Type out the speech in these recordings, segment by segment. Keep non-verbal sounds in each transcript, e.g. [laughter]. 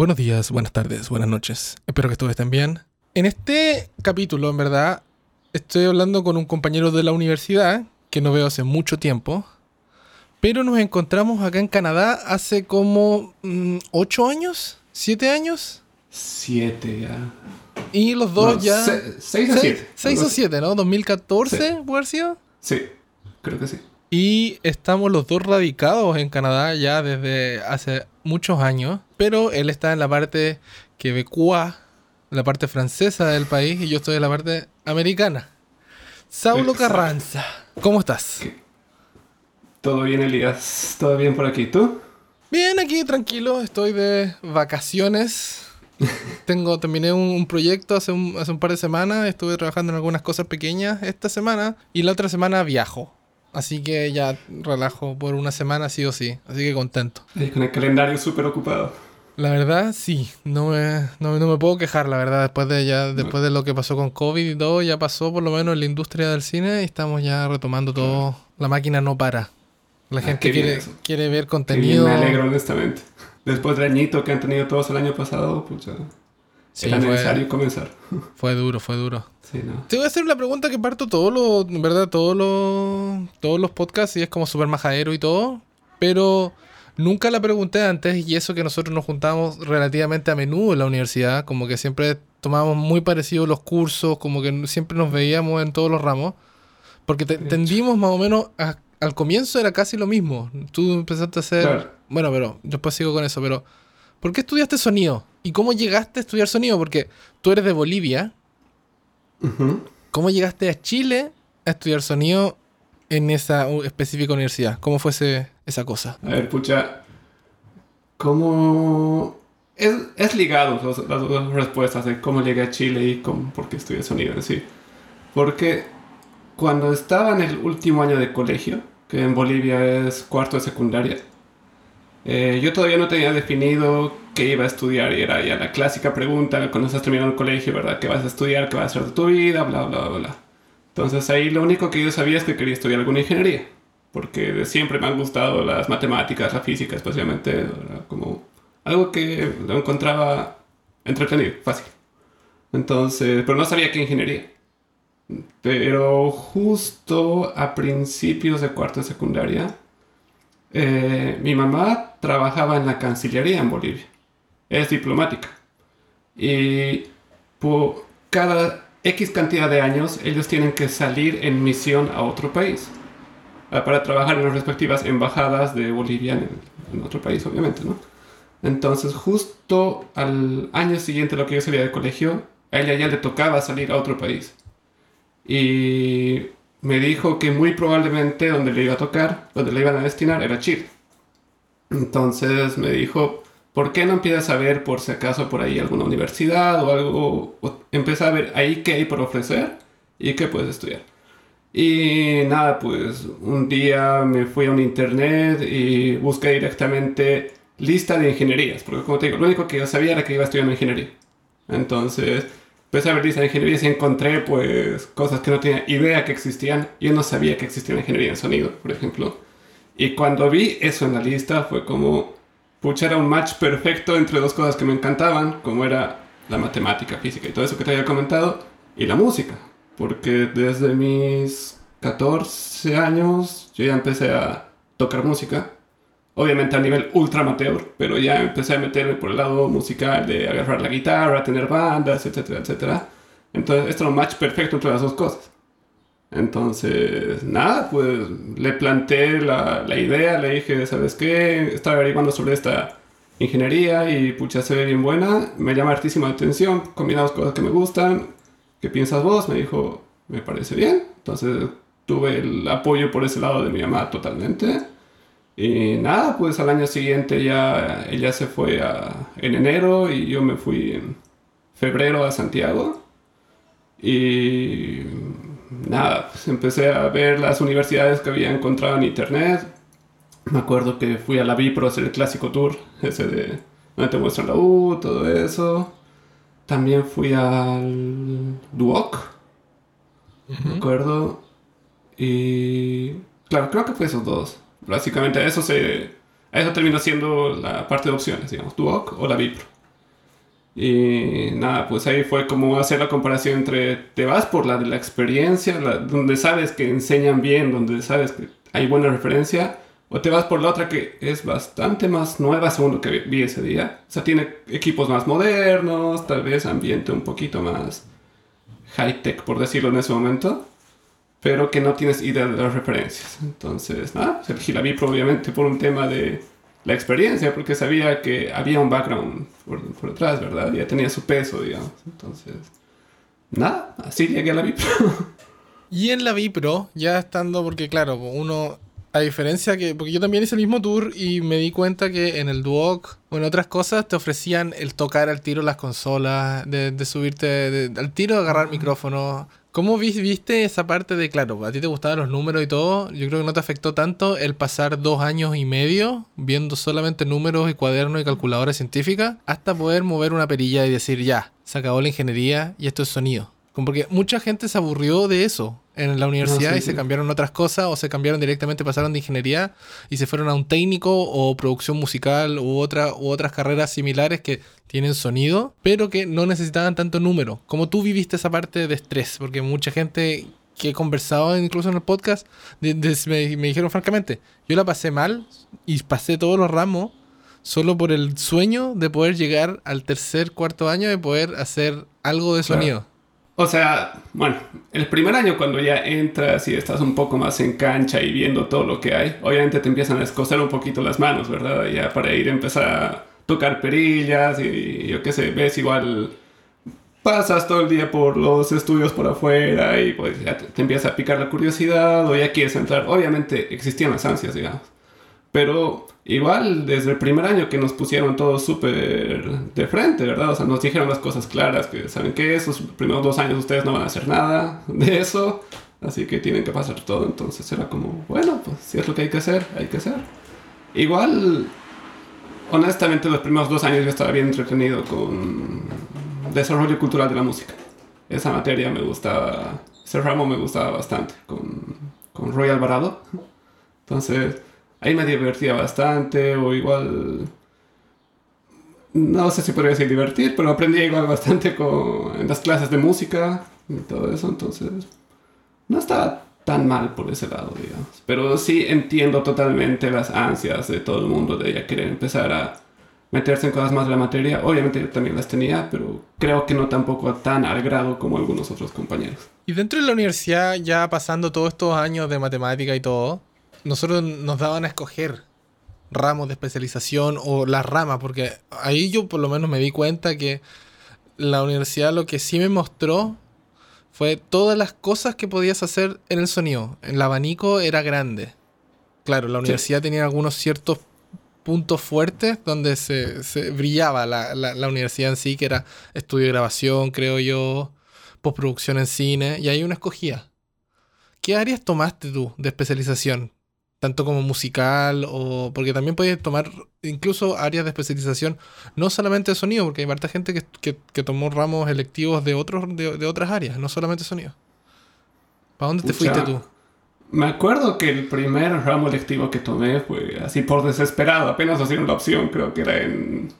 Buenos días, buenas tardes, buenas noches. Espero que todos estén bien. En este capítulo, en verdad, estoy hablando con un compañero de la universidad que no veo hace mucho tiempo. Pero nos encontramos acá en Canadá hace como mm, ocho años, siete años. Siete ya. Y los dos No, ya... se- seis o siete. Seis Algo o así. siete, ¿no? 2014, Sí. puede haber sido. Sí, creo que sí. Y estamos los dos radicados en Canadá ya desde hace muchos años. Pero él está en la parte quebecois, la parte francesa del país, y yo estoy en la parte americana. Saulo Exacto. Carranza, ¿cómo estás? Todo bien, Elías. Todo bien por aquí. ¿Tú? Bien, aquí tranquilo, estoy de vacaciones. [laughs] Tengo, terminé un, un proyecto hace un, hace un par de semanas, estuve trabajando en algunas cosas pequeñas esta semana y la otra semana viajo. Así que ya relajo por una semana sí o sí, así que contento. Con el calendario súper ocupado. La verdad, sí, no me, no, no me puedo quejar, la verdad, después de ya, después de lo que pasó con COVID y todo, ya pasó por lo menos en la industria del cine y estamos ya retomando todo. La máquina no para. La Ah, gente bien quiere, quiere ver contenido. me alegro, honestamente. Después del añito que han tenido todos el año pasado, pues ya Sí, era fue- necesario comenzar. [laughs] Fue duro, fue duro. Sí, no. Te voy a hacer una pregunta que parto todos los, verdad, todos los, todos los podcasts y es como súper majadero y todo, pero nunca la pregunté antes y eso que nosotros nos juntábamos relativamente a menudo en la universidad, como que siempre tomábamos muy parecidos los cursos, como que siempre nos veíamos en todos los ramos, porque te- tendimos más o menos, a- al comienzo era casi lo mismo, tú empezaste a hacer, Claro. bueno, pero después sigo con eso, pero ¿por qué estudiaste sonido? ¿Y cómo llegaste a estudiar sonido? Porque tú eres de Bolivia. ¿Cómo llegaste a Chile a estudiar sonido en esa específica universidad? ¿Cómo fue ese- esa cosa? A ver, pucha. ¿Cómo.? Es, es ligado las dos respuestas de cómo llegué a Chile y cómo, por qué estudié sonido en sí. Porque cuando estaba en el último año de colegio, que en Bolivia es cuarto de secundaria, eh, yo todavía no tenía definido qué iba a estudiar y era ya la clásica pregunta cuando estás terminando el colegio, ¿verdad? ¿Qué vas a estudiar? ¿Qué vas a hacer de tu vida? Bla, bla, bla, bla. Entonces ahí lo único que yo sabía es que quería estudiar alguna ingeniería, porque de siempre me han gustado las matemáticas, la física especialmente, como algo que lo encontraba entretenido, fácil. Entonces, pero no sabía qué ingeniería. Pero justo a principios de cuarto de secundaria, eh, mi mamá trabajaba en la Cancillería en Bolivia. Es diplomática. Y por cada X cantidad de años, ellos tienen que salir en misión a otro país. ah, Para trabajar en las respectivas embajadas de Bolivia en, otro país, obviamente, ¿no? Entonces, justo al año siguiente, lo que yo salía del colegio, a ella ya le tocaba salir a otro país. Y me dijo que muy probablemente donde le iba a tocar, donde le iban a destinar, era Chile. Entonces me dijo, ¿por qué no empiezas a ver por si acaso por ahí alguna universidad o algo? O empieza a ver ahí qué hay por ofrecer y qué puedes estudiar. Y nada, pues un día me fui a un internet y busqué directamente lista de ingenierías, porque como te digo, lo único que yo sabía era que iba a estudiar ingeniería. Entonces, empecé a ver lista de ingenierías y encontré pues cosas que no tenía idea que existían. Yo no sabía que existía ingeniería en sonido, por ejemplo. Y cuando vi eso en la lista fue como, pucha, era un match perfecto entre dos cosas que me encantaban, como era la matemática, física y todo eso que te había comentado, y la música. Porque desde mis 14 años yo ya empecé a tocar música. Obviamente a nivel ultra amateur, pero ya empecé a meterme por el lado musical de agarrar la guitarra, tener bandas, etcétera, etcétera. Entonces, esto era un match perfecto entre las dos cosas. Entonces, nada, pues le planteé la, la idea, le dije, ¿sabes qué? Estaba averiguando sobre esta ingeniería y pucha, se ve bien buena, me llama hartísima atención, combinamos cosas que me gustan, ¿qué piensas vos? Me dijo, me parece bien. Entonces, tuve el apoyo por ese lado de mi mamá totalmente. Y nada, pues al año siguiente ya ella se fue en enero y yo me fui en febrero a Santiago. Y nada, pues empecé a ver las universidades que había encontrado en internet. Me acuerdo que fui a la Vipro a hacer el clásico tour, ese de donde te muestran la U, todo eso. También fui al Duoc, me acuerdo. Y claro, creo que fue esos dos. Básicamente eso se... Eso terminó siendo la parte de opciones, digamos, Duoc o la Vipro. Y nada, pues ahí fue como hacer la comparación entre te vas por la de la experiencia, donde sabes que enseñan bien, donde sabes que hay buena referencia, o te vas por la otra que es bastante más nueva según lo que vi ese día. O sea, tiene equipos más modernos, tal vez ambiente un poquito más high-tech, por decirlo en ese momento, pero que no tienes idea de las referencias. Entonces, nada, pues elegí la Vipro obviamente por un tema de la experiencia, porque sabía que había un background por, por detrás, ¿verdad? Ya tenía su peso, digamos. Entonces, nada, así llegué a la Vipro. [laughs] Y en la Vipro, ya estando, porque claro, uno a diferencia que, porque yo también hice el mismo tour y me di cuenta que en el Duoc o en otras cosas te ofrecían el tocar al tiro las consolas, de, subirte al tiro, agarrar micrófono. ¿Cómo viste esa parte de, claro, a ti te gustaban los números y todo? Yo creo que no te afectó tanto el pasar dos años y medio viendo solamente números y cuadernos y calculadoras científicas hasta poder mover una perilla y decir, ya, se acabó la ingeniería y esto es sonido. Porque mucha gente se aburrió de eso en la universidad y se cambiaron otras cosas o se cambiaron directamente, pasaron de ingeniería y se fueron a un técnico o producción musical u, otra, u otras carreras similares que tienen sonido, pero que no necesitaban tanto número. Como tú viviste esa parte de estrés, porque mucha gente que he conversado incluso en el podcast me, me dijeron francamente, yo la pasé mal y pasé todos los ramos solo por el sueño de poder llegar al tercer, cuarto año de poder hacer algo de sonido. O sea, bueno, el primer año cuando ya entras y estás un poco más en cancha y viendo todo lo que hay, obviamente te empiezan a escocer un poquito las manos, ¿verdad? Ya para ir a empezar a tocar perillas y yo qué sé, ves igual pasas todo el día por los estudios por afuera y pues ya te, te, empieza a picar la curiosidad o ya quieres entrar. Obviamente existían las ansias, digamos. Pero igual desde el primer año que nos pusieron todos súper de frente, ¿verdad? O sea, nos dijeron las cosas claras, que saben que esos primeros dos años ustedes no van a hacer nada de eso, así que tienen que pasar todo. Entonces era como, bueno, pues si es lo que hay que hacer, hay que hacer. Igual, honestamente, los primeros dos años yo estaba bien entretenido con desarrollo cultural de la música. Esa materia me gustaba, ese ramo me gustaba bastante con, con Roy Alvarado. Entonces ahí me divertía bastante, o igual, no sé si podría decir divertir, pero aprendí igual bastante con, en las clases de música y todo eso, entonces no estaba tan mal por ese lado, digamos. Pero sí entiendo totalmente las ansias de todo el mundo de ya querer empezar a meterse en cosas más de la materia. Obviamente yo también las tenía, pero creo que no tampoco tan al grado como algunos otros compañeros. Y dentro de la universidad, ya pasando todos estos años de matemática y todo, nosotros nos daban a escoger ramos de especialización o las ramas, porque ahí yo por lo menos me di cuenta que la universidad lo que sí me mostró fue todas las cosas que podías hacer en el sonido. El abanico era grande. Claro, la universidad tenía algunos ciertos puntos fuertes donde se, brillaba la, la, universidad en sí, que era estudio de grabación, creo yo, postproducción en cine, y ahí uno escogía. ¿Qué áreas tomaste tú de especialización? Tanto como musical o porque también puedes tomar incluso áreas de especialización no solamente de sonido porque hay harta gente que, que, tomó ramos electivos de otros de, otras áreas no solamente sonido. ¿para dónde te fuiste tú? me acuerdo que el primer ramo electivo que tomé fue así por desesperado apenas hacían la opción creo que era en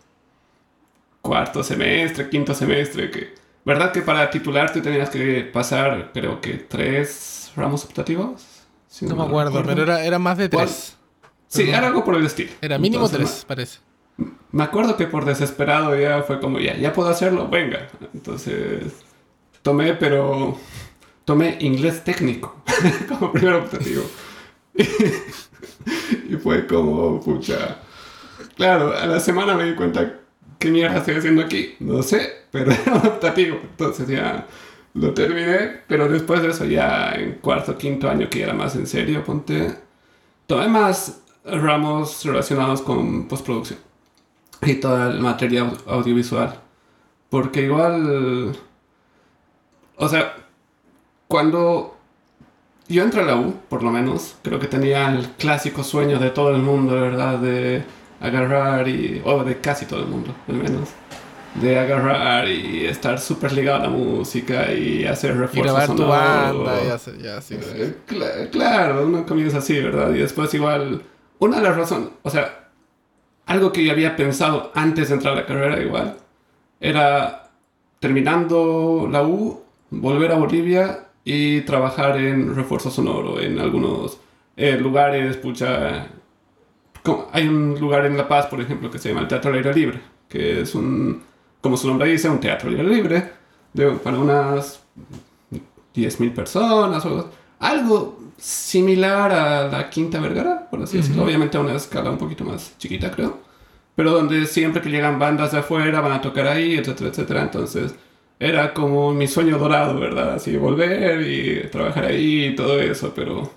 cuarto semestre quinto semestre que verdad que para titularte tenías que pasar creo que tres ramos optativos no, me acuerdo, pero era, era, más de tres. Sí, era algo por el estilo. Era mínimo tres, parece. Me acuerdo que por desesperado ya fue como, ya, ya puedo hacerlo, venga. Entonces, tomé, pero tomé inglés técnico [laughs] como primer optativo. [laughs] y fue como, pucha. Claro, a la semana me di cuenta qué mierda estoy haciendo aquí. No sé, pero [laughs] era optativo. Entonces ya lo terminé, pero después de eso ya en cuarto, quinto año que era más en serio, ponte, tomé más ramos relacionados con postproducción y toda el material audiovisual. Porque igual, o sea, cuando yo entré a la U, por lo menos, creo que tenía el clásico sueño de todo el mundo, ¿verdad? De agarrar y, o de casi todo el mundo, al menos de agarrar y estar súper ligado a la música y hacer refuerzos. Y grabar tu banda y hacer, ya, así. Eh, claro, uno comienza así, ¿verdad? Y después igual, una de las razones, o sea, algo que yo había pensado antes de entrar a la carrera igual, era terminando la U, volver a Bolivia y trabajar en refuerzo sonoro en algunos eh, lugares, pucha. hay un lugar en La Paz, por ejemplo, que se llama el Teatro al Aire Libre, que es un, como su nombre dice, un teatro libre, de, para unas 10.000 personas o algo similar a la Quinta Vergara, por así decirlo, Ujú. obviamente a una escala un poquito más chiquita, creo, pero donde siempre que llegan bandas de afuera van a tocar ahí, etcétera, etcétera, entonces era como mi sueño dorado, ¿verdad? Así volver y trabajar ahí y todo eso, pero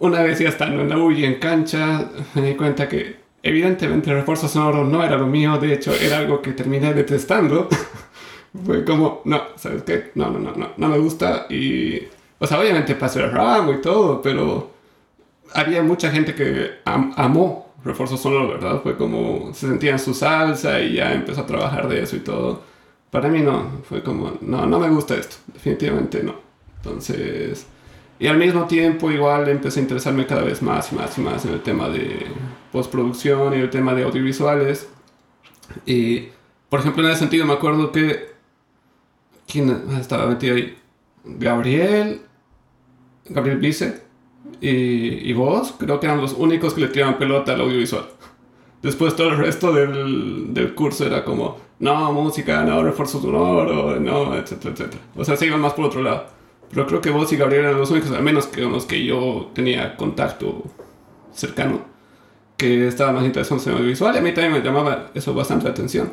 una vez ya estando en la U y en cancha, me di cuenta que evidentemente el refuerzo sonoro no era lo mío, de hecho era algo que terminé detestando. [laughs] Fue como, no, ¿sabes qué? No, no, no, no, no me gusta y... O sea, obviamente pasé el ramo y todo, pero había mucha gente que am- amó refuerzo sonoro, ¿verdad? Fue como, se sentía en su salsa y ya empezó a trabajar de eso y todo. Para mí no, fue como, no, no me gusta esto, definitivamente no. Entonces, y al mismo tiempo igual empecé a interesarme cada vez más y más y más en el tema de postproducción y el tema de audiovisuales. Y, por ejemplo, en ese sentido me acuerdo que, ¿quién estaba metido ahí? Gabriel, Gabriel Vice y, y vos, creo que eran los únicos que le tiraban pelota al audiovisual. Después todo el resto del, del curso era como, no, música, no, refuerzo sonoro, no, etcétera, etcétera. O sea, se iban más por otro lado. Pero creo que vos y Gabriel eran los únicos, al menos que con los que yo tenía contacto cercano, que estaban más interesados en audiovisual. Y a mí también me llamaba eso bastante la atención.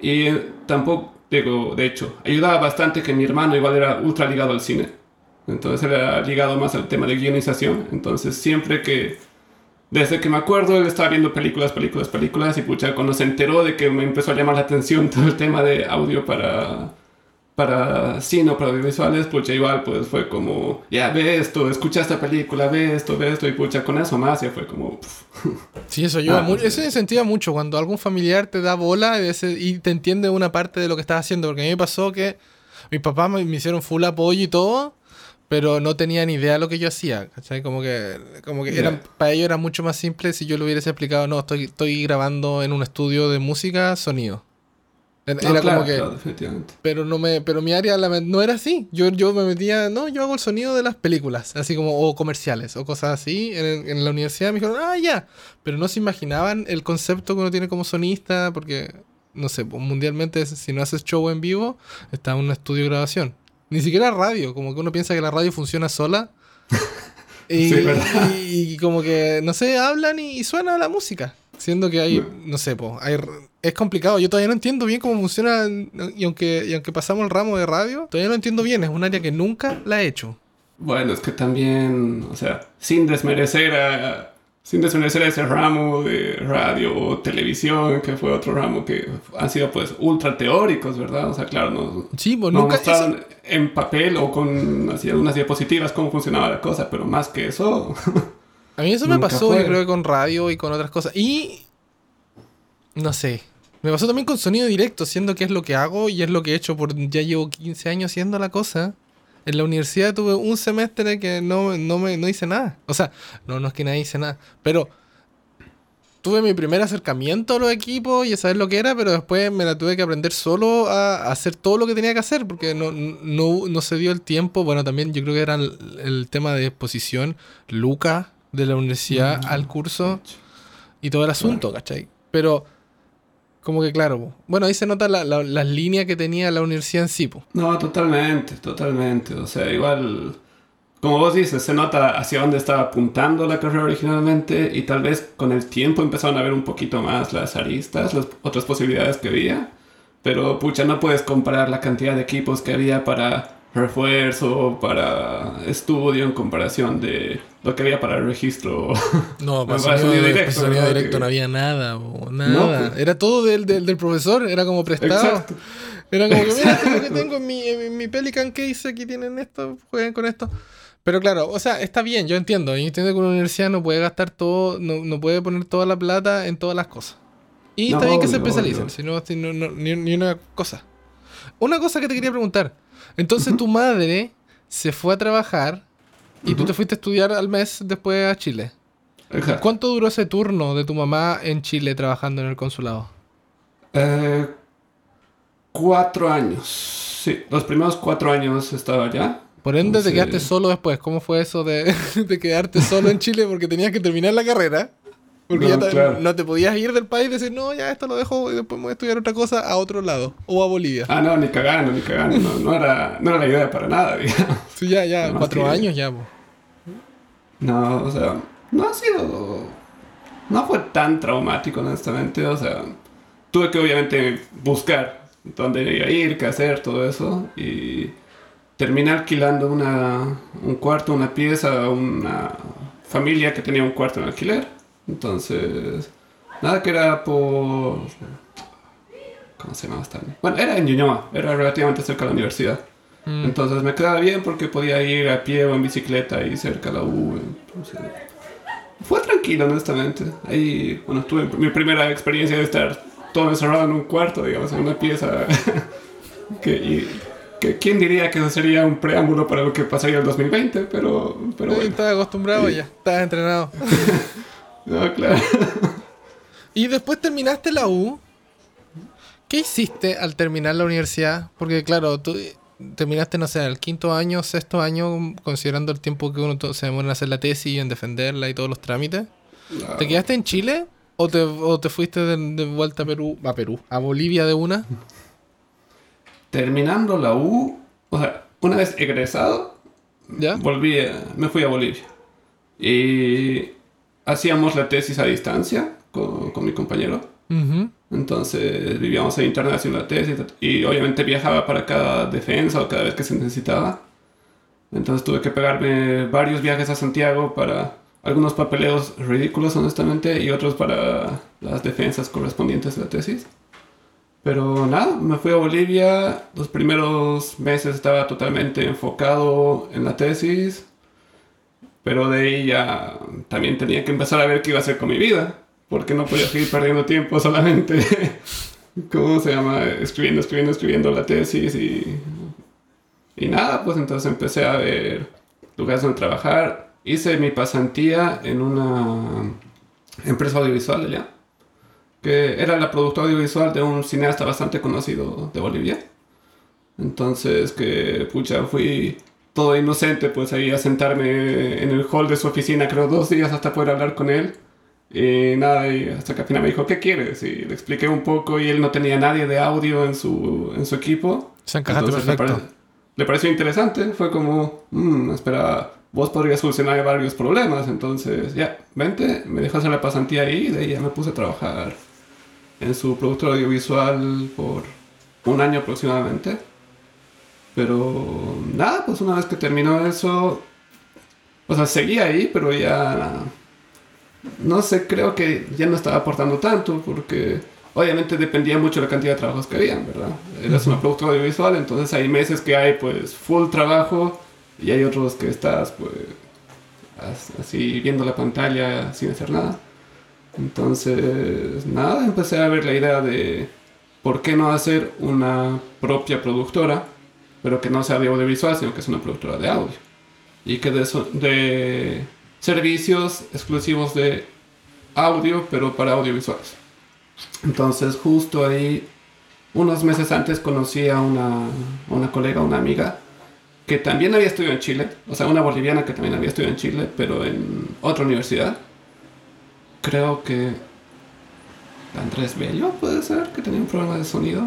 Y tampoco, digo, de hecho, ayudaba bastante que mi hermano igual era ultra ligado al cine. Entonces era ligado más al tema de guionización. Entonces siempre que, desde que me acuerdo, él estaba viendo películas, películas, películas. Y pucha, cuando se enteró de que me empezó a llamar la atención [laughs] todo el tema de audio para, para cine o para audiovisuales, pucha, igual pues fue como, ya ve esto, escucha esta película, ve esto, ve esto. Y pucha, con eso más ya fue como, pf, [laughs] Sí, eso ayuda Ah, mucho. sí. Eso incentiva mucho cuando algún familiar te da bola y, te entiende una parte de lo que estás haciendo. Porque a mí me pasó que mis papás me, me hicieron full apoyo y todo, pero no tenían idea de lo que yo hacía. ¿cachai? Como que, como que Ya. eran, para ellos era mucho más simple si yo le hubiese explicado, no, estoy, estoy grabando en un estudio de música, sonido. Era, no, era claro, como que. claro, definitivamente. Pero no me, pero mi área la- no era así. Yo, yo me metía, no, yo hago el sonido de las películas, así como, o comerciales, o cosas así. En, en la universidad me dijeron, ah, ya. Pero no se imaginaban el concepto que uno tiene como sonista, porque, no sé, pues, mundialmente, si no haces show en vivo, está en un estudio de grabación. Ni siquiera radio, como que uno piensa que la radio funciona sola. [laughs] Y, Sí, y- y como que, no sé, hablan y, y suena la música. Siendo que hay, no sé, po, hay, es complicado. Yo todavía no entiendo bien cómo funciona. Y aunque, y aunque pasamos el ramo de radio, todavía no entiendo bien. Es un área que nunca la he hecho. Bueno, es que también, o sea, sin desmerecer a, sin desmerecer a ese ramo de radio o televisión, que fue otro ramo que han sido pues ultra teóricos, ¿verdad? O sea, claro, nos, Sí, pues nos nunca. mostraron eso- en papel o con así, algunas diapositivas cómo funcionaba la cosa, pero más que eso, a mí eso me pasó, fue. yo creo que con radio y con otras cosas. Y. No sé. Me pasó también con sonido directo, siendo que es lo que hago y es lo que he hecho por. Ya llevo 15 años haciendo la cosa. En la universidad tuve un semestre que no, no, me, no hice nada. O sea, no, no es que nadie hice nada. Pero tuve mi primer acercamiento a los equipos y a saber lo que era, pero después me la tuve que aprender solo a, hacer todo lo que tenía que hacer porque no, no, no se dio el tiempo. Bueno, también yo creo que era el, el tema de exposición, Luca de la universidad Mm. al curso y todo el asunto, ¿cachai? Pero como que claro, bueno, ahí se nota la- la- líneas que tenía la universidad en sí. po. no, totalmente, totalmente, o sea, igual, como vos dices, se nota hacia dónde estaba apuntando la carrera originalmente y tal vez con el tiempo empezaron a ver un poquito más las aristas, las otras posibilidades que había. Pero pucha, no puedes comparar la cantidad de equipos que había para refuerzo, para estudio en comparación de lo que había para el registro. [laughs] No, para sonido sonido, directo, para sonido ¿verdad? directo Que- no había nada, nada. No, pues. Era todo del, del, del profesor, era como prestado. Exacto. Era como que, mira, esto es lo que tengo [laughs] en mi, en mi Pelican Case, aquí tienen esto, jueguen con esto. Pero claro, o sea, está bien, yo entiendo. Yo entiendo que una universidad no puede gastar todo, no, no puede poner toda la plata en todas las cosas. Y No, está bien que se especialicen, si no, no- no- ni, ni una cosa. Una cosa que te quería preguntar. Entonces tu madre se fue a trabajar y tú te fuiste a estudiar al mes después a Chile. Exacto. ¿Cuánto duró ese turno de tu mamá en Chile trabajando en el consulado? Eh, cuatro años. Sí, los primeros cuatro años estaba allá. Por ende, te quedaste solo después. ¿Cómo fue eso de, [laughs] de quedarte solo en Chile porque tenías que terminar la carrera? Porque No, ya te- claro. no te podías ir del país y decir, no, ya esto lo dejo y después me voy a estudiar otra cosa a otro lado. O a Bolivia. Ah, no, ni cagando, ni cagando. No, no era, no era la idea para nada, [laughs] digamos. Sí, ya, ya, cuatro años ya. po. No, o sea, no ha sido. No fue tan traumático, honestamente. O sea, tuve que obviamente buscar dónde iba a ir, qué hacer, todo eso. Y terminé alquilando una, un cuarto, una pieza una familia que tenía un cuarto en alquiler. Entonces, nada que era por. ¿Cómo se llama esta? Bueno, era en Ñuñoa, era relativamente cerca de la universidad. Mm. Entonces me quedaba bien porque podía ir a pie o en bicicleta ahí cerca de la U. Entonces, fue tranquilo, honestamente. Ahí, bueno, tuve mi primera experiencia de estar todo encerrado en un cuarto, digamos, en una pieza. [laughs] que, y, que, ¿Quién diría que eso sería un preámbulo para lo que pasaría en el 2020? Pero, pero Sí, bueno. Estás acostumbrado Sí. ya, estás entrenado. [laughs] No, claro. [laughs] Y después terminaste la U. ¿Qué hiciste al terminar la universidad? Porque claro, tú terminaste, no sé, el quinto año, sexto año, considerando el tiempo que uno se demora en hacer la tesis y en defenderla y todos los trámites. No. ¿Te quedaste en Chile o te, o te fuiste de, de vuelta a Perú, a Perú, a Bolivia de una? Terminando la U, o sea, una vez egresado, ¿Ya? volví, a- me fui a Bolivia. Y hacíamos la tesis a distancia con, con mi compañero. Ujú. Entonces vivíamos en internet haciendo la tesis y obviamente viajaba para cada defensa o cada vez que se necesitaba. Entonces tuve que pegarme varios viajes a Santiago para algunos papeleos ridículos honestamente y otros para las defensas correspondientes a la tesis. Pero nada, me fui a Bolivia, los primeros meses estaba totalmente enfocado en la tesis, pero de ahí ya también tenía que empezar a ver qué iba a hacer con mi vida, porque no podía seguir perdiendo tiempo solamente, [laughs] ¿cómo se llama? Escribiendo, escribiendo, escribiendo la tesis y, y nada, pues entonces empecé a ver lugares donde trabajar. Hice mi pasantía en una empresa audiovisual allá, que era la productora audiovisual de un cineasta bastante conocido de Bolivia. Entonces, que pucha, fui todo inocente, pues ahí a sentarme en el hall de su oficina, creo dos días hasta poder hablar con él. Y nada, y hasta que al final me dijo, ¿qué quieres? Y le expliqué un poco y él no tenía nadie de audio en su, en su equipo. Se encajaste Entonces, le, perfecto. pare- le pareció interesante, fue como, "Mm, espera, vos podrías solucionar varios problemas, entonces ya, vente, me dejó hacer la pasantía ahí y de ahí ya me puse a trabajar en su productora audiovisual por un año aproximadamente. Pero nada, pues una vez que terminó eso, o sea, seguía ahí, pero ya, no sé, creo que ya no estaba aportando tanto porque obviamente dependía mucho de la cantidad de trabajos que habían, ¿verdad? Eres una productora audiovisual, entonces hay meses que hay pues full trabajo y hay otros que estás pues as- así viendo la pantalla sin hacer nada. Entonces, nada, empecé a ver la idea de por qué no hacer una propia productora, pero que no sea de audiovisual, sino que es una productora de audio. Y que de, so- de servicios exclusivos de audio, pero para audiovisuales. Entonces, justo ahí, unos meses antes, conocí a una, una colega, una amiga, que también había estudiado en Chile, o sea, una boliviana que también había estudiado en Chile, pero en otra universidad. Creo que Andrés Bello puede ser, que tenía un problema de sonido.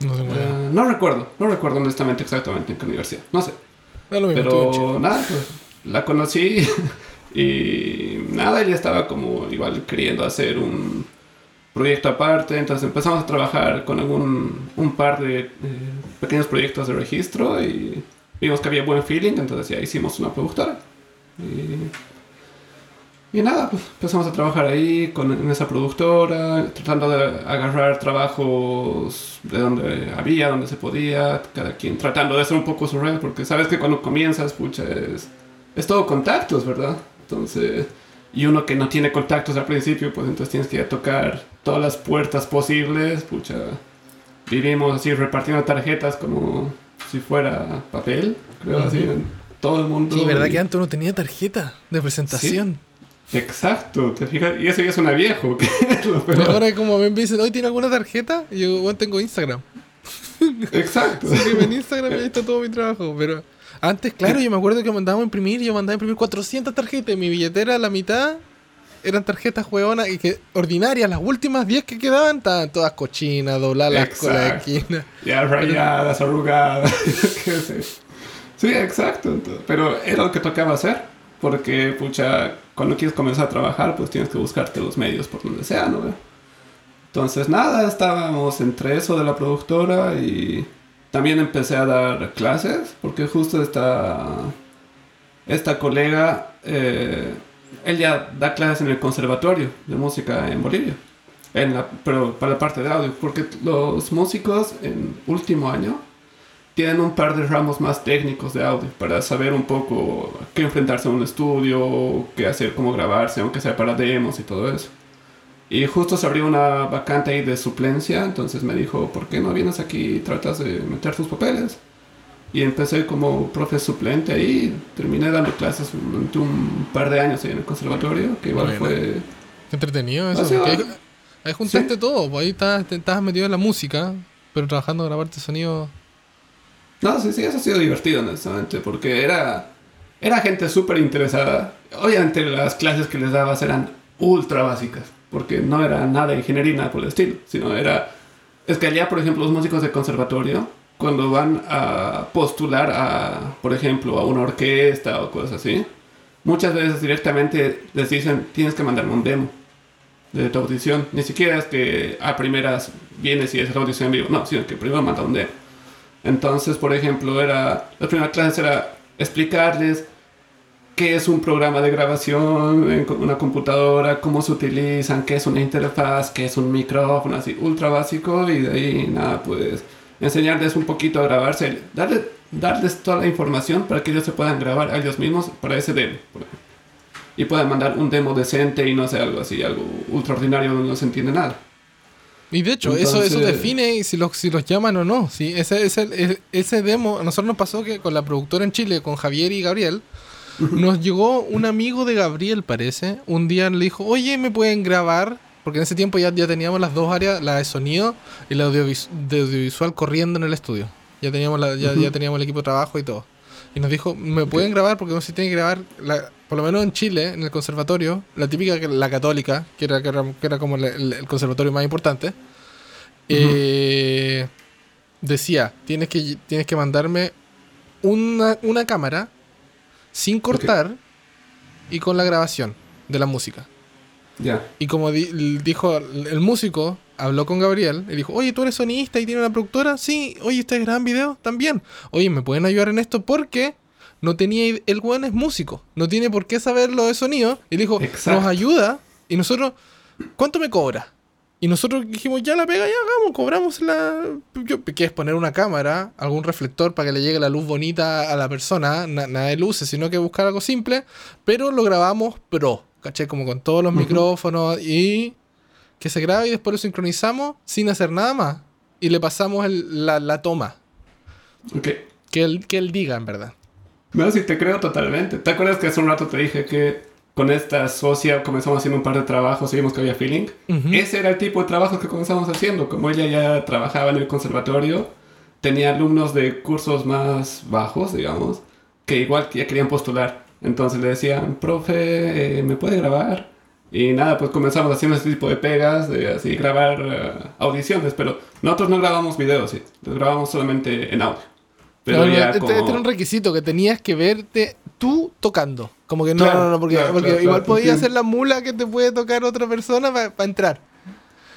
No idea. Eh, no recuerdo, no recuerdo honestamente exactamente en qué universidad, no sé. Lo mismo. Pero nada, pues la conocí [laughs] y nada, ella estaba como igual queriendo hacer un proyecto aparte, entonces empezamos a trabajar con algún un par de eh, pequeños proyectos de registro y vimos que había buen feeling, entonces ya hicimos una productora. Y, y nada, pues empezamos a trabajar ahí con, en esa productora, tratando de agarrar trabajos de donde había, donde se podía, cada quien tratando de hacer un poco su red, porque sabes que cuando comienzas, pucha, es, es todo contactos, ¿verdad? Entonces, y uno que no tiene contactos al principio, pues entonces tienes que ir a tocar todas las puertas posibles, pucha. Vivimos así repartiendo tarjetas como si fuera papel, creo, así, en todo el mundo. Sí, ¿verdad Y- que antes uno tenía tarjeta de presentación? Exacto, te fijas, y eso ya suena viejo, [laughs] Pero ahora como me dicen, hoy tiene alguna tarjeta, y yo, bueno, tengo Instagram. Exacto. [laughs] Sígueme en Instagram ahí está todo mi trabajo. Pero antes, claro, yo me acuerdo que mandábamos a imprimir, yo mandaba a imprimir 400 tarjetas. Mi billetera, la mitad, eran tarjetas hueonas y que ordinarias. Las últimas 10 que quedaban estaban todas cochinas, dobladas con la esquina. Ya rayadas, arrugadas. [laughs] qué sé. Sí, exacto. Entonces, Pero era lo que tocaba hacer. Porque, pucha, cuando quieres comenzar a trabajar, pues tienes que buscarte los medios por donde sea, ¿no? Entonces, nada, estábamos entre eso de la productora y también empecé a dar clases. Porque justo esta, esta colega, eh, él ya da clases en el conservatorio de música en Bolivia. En la- pero para la parte de audio, porque los músicos en último año tienen un par de ramos más técnicos de audio para saber un poco qué enfrentarse a un estudio, qué hacer, cómo grabarse, aunque sea para demos y todo eso. Y justo se abrió una vacante ahí de suplencia, entonces me dijo, ¿por qué no vienes aquí y tratas de meter tus papeles? Y empecé como profe suplente ahí, terminé dando clases durante un par de años ahí en el conservatorio, que igual Bueno. fue Qué entretenido eso. Porque ahí, juntaste todo. pues ahí estabas, estabas metido en la música, pero trabajando en grabarte sonido. No, sí, sí, eso ha sido divertido, honestamente, porque era, era gente súper interesada. Obviamente las clases que les dabas eran ultra básicas, porque no era nada ingeniería, nada por el estilo, sino era... Es que allá, por ejemplo, los músicos de conservatorio, cuando van a postular a, por ejemplo, a una orquesta o cosas así, muchas veces directamente les dicen, tienes que mandarme un demo de tu audición. Ni siquiera es que a primeras vienes y es la audición en vivo, no, sino que primero manda un demo. Entonces, por ejemplo, era la primera clase era explicarles qué es un programa de grabación en una computadora, cómo se utilizan, qué es una interfaz, qué es un micrófono, así ultra básico y de ahí nada, pues enseñarles un poquito a grabarse, darle, darles toda la información para que ellos se puedan grabar a ellos mismos para ese demo. Y puedan mandar un demo decente y no sea algo así, algo ultra ordinario donde no se entiende nada. Y de hecho, eso, eso Entonces- define si los, si los llaman o no. ¿sí? Ese, ese, ese demo, a nosotros nos pasó que con la productora en Chile, con Javier y Gabriel, nos llegó un amigo de Gabriel, parece. Un día le dijo, oye, ¿me pueden grabar? Porque en ese tiempo ya, ya teníamos las dos áreas, la de sonido y la audiovis- de audiovisual corriendo en el estudio. Ya teníamos, la, ya, teníamos el equipo de trabajo y todo. Y nos dijo, ¿me pueden grabar? Porque no se tiene que grabar, la- por lo menos en Chile, en el conservatorio, la típica, la católica, que era, que era, que era como el, conservatorio más importante, eh, decía, tienes que, tienes que mandarme una, una cámara sin cortar y con la grabación de la música. Ya. Y como di- dijo el músico, habló con Gabriel y dijo, oye, ¿tú eres sonista y tienes una productora? Sí, oye, ¿ustedes graban video? También. Oye, ¿me pueden ayudar en esto? Porque no tenía, el weón es músico, no tiene por qué saber lo de sonido. Y dijo, Exacto. nos ayuda. Y nosotros, ¿cuánto me cobra? Y nosotros dijimos, ya la pega, ya hagamos, cobramos la... Yo, ¿Qué es poner una cámara, algún reflector para que le llegue la luz bonita a la persona? Na- nada de luces, sino que buscar algo simple. Pero lo grabamos pro, ¿cachai? Como con todos los micrófonos y que se grabe y después lo sincronizamos sin hacer nada más. Y le pasamos el- la, la toma. Ok. Que él, que él diga, en verdad. No, sí, te creo totalmente. ¿Te acuerdas que hace un rato te dije que con esta socia comenzamos haciendo un par de trabajos y vimos que había feeling? Ujú. Ese era el tipo de trabajo que comenzamos haciendo. Como ella ya trabajaba en el conservatorio, tenía alumnos de cursos más bajos, digamos, que igual ya querían postular. Entonces le decían, profe, eh, ¿me puede grabar? Y nada, pues comenzamos haciendo ese tipo de pegas, de así grabar eh, audiciones, pero nosotros no grabamos videos, sí, los grabamos solamente en audio. Pero no, ya este, como... este era un requisito que tenías que verte tú tocando. Como que no, Claro, no, no, porque, claro, porque claro, igual podía ser la mula que te puede tocar otra persona para entrar.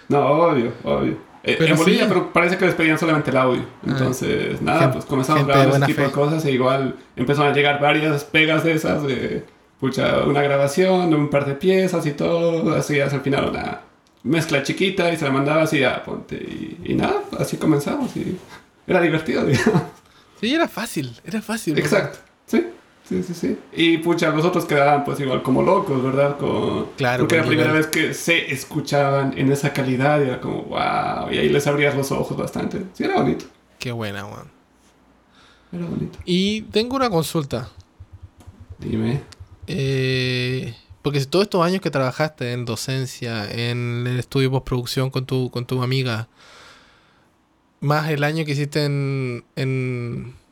No, obvio, obvio. Eh, Pero en Bolivia sí. pero parece que les pedían solamente el audio. Entonces, nada, Gente- pues comenzamos a de grabar ese tipo de fe. cosas e igual empezaron a llegar varias pegas de esas, de pucha, una grabación de un par de piezas y todo, así hasta el final una mezcla chiquita y se la mandaba así a ponte y, y nada, así comenzamos y era divertido, [laughs] digamos. Sí, era fácil, era fácil. ¿verdad? Exacto, sí. Sí, sí, sí. Y pucha, los otros quedaban pues igual como locos, ¿verdad? Como, Claro, Porque era la primera vez que se escuchaban en esa calidad y era como, wow. Y ahí les abrías los ojos bastante. Sí, era bonito. Qué buena, weón. Era bonito. Y tengo una consulta. Dime. Eh, porque si todos estos años que trabajaste en docencia, en el estudio de postproducción con tu, con tu amiga, más el año que hiciste en. en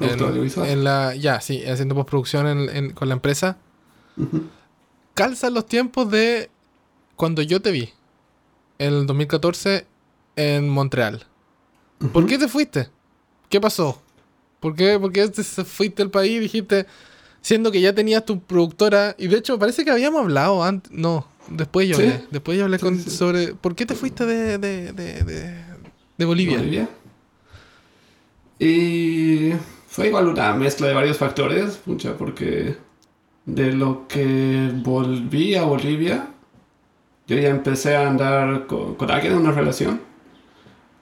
En, audiovisual. en la. Ya, sí, haciendo postproducción en- en- con la empresa. Ujú. Calzan los tiempos de cuando yo te vi. En el 2014 en Montreal. ¿Por qué te fuiste? ¿Qué pasó? ¿Por qué, por qué te fuiste al país y dijiste, siendo que ya tenías tu productora, y de hecho parece que habíamos hablado antes, no, después yo Sí. hablé, después yo hablé con, sí. sobre, ¿por qué te fuiste de, de, de, de, de Bolivia? Bolivia. Y fue igual una mezcla de varios factores, pucha, porque de lo que volví a Bolivia, yo ya empecé a andar con, con alguien en una relación.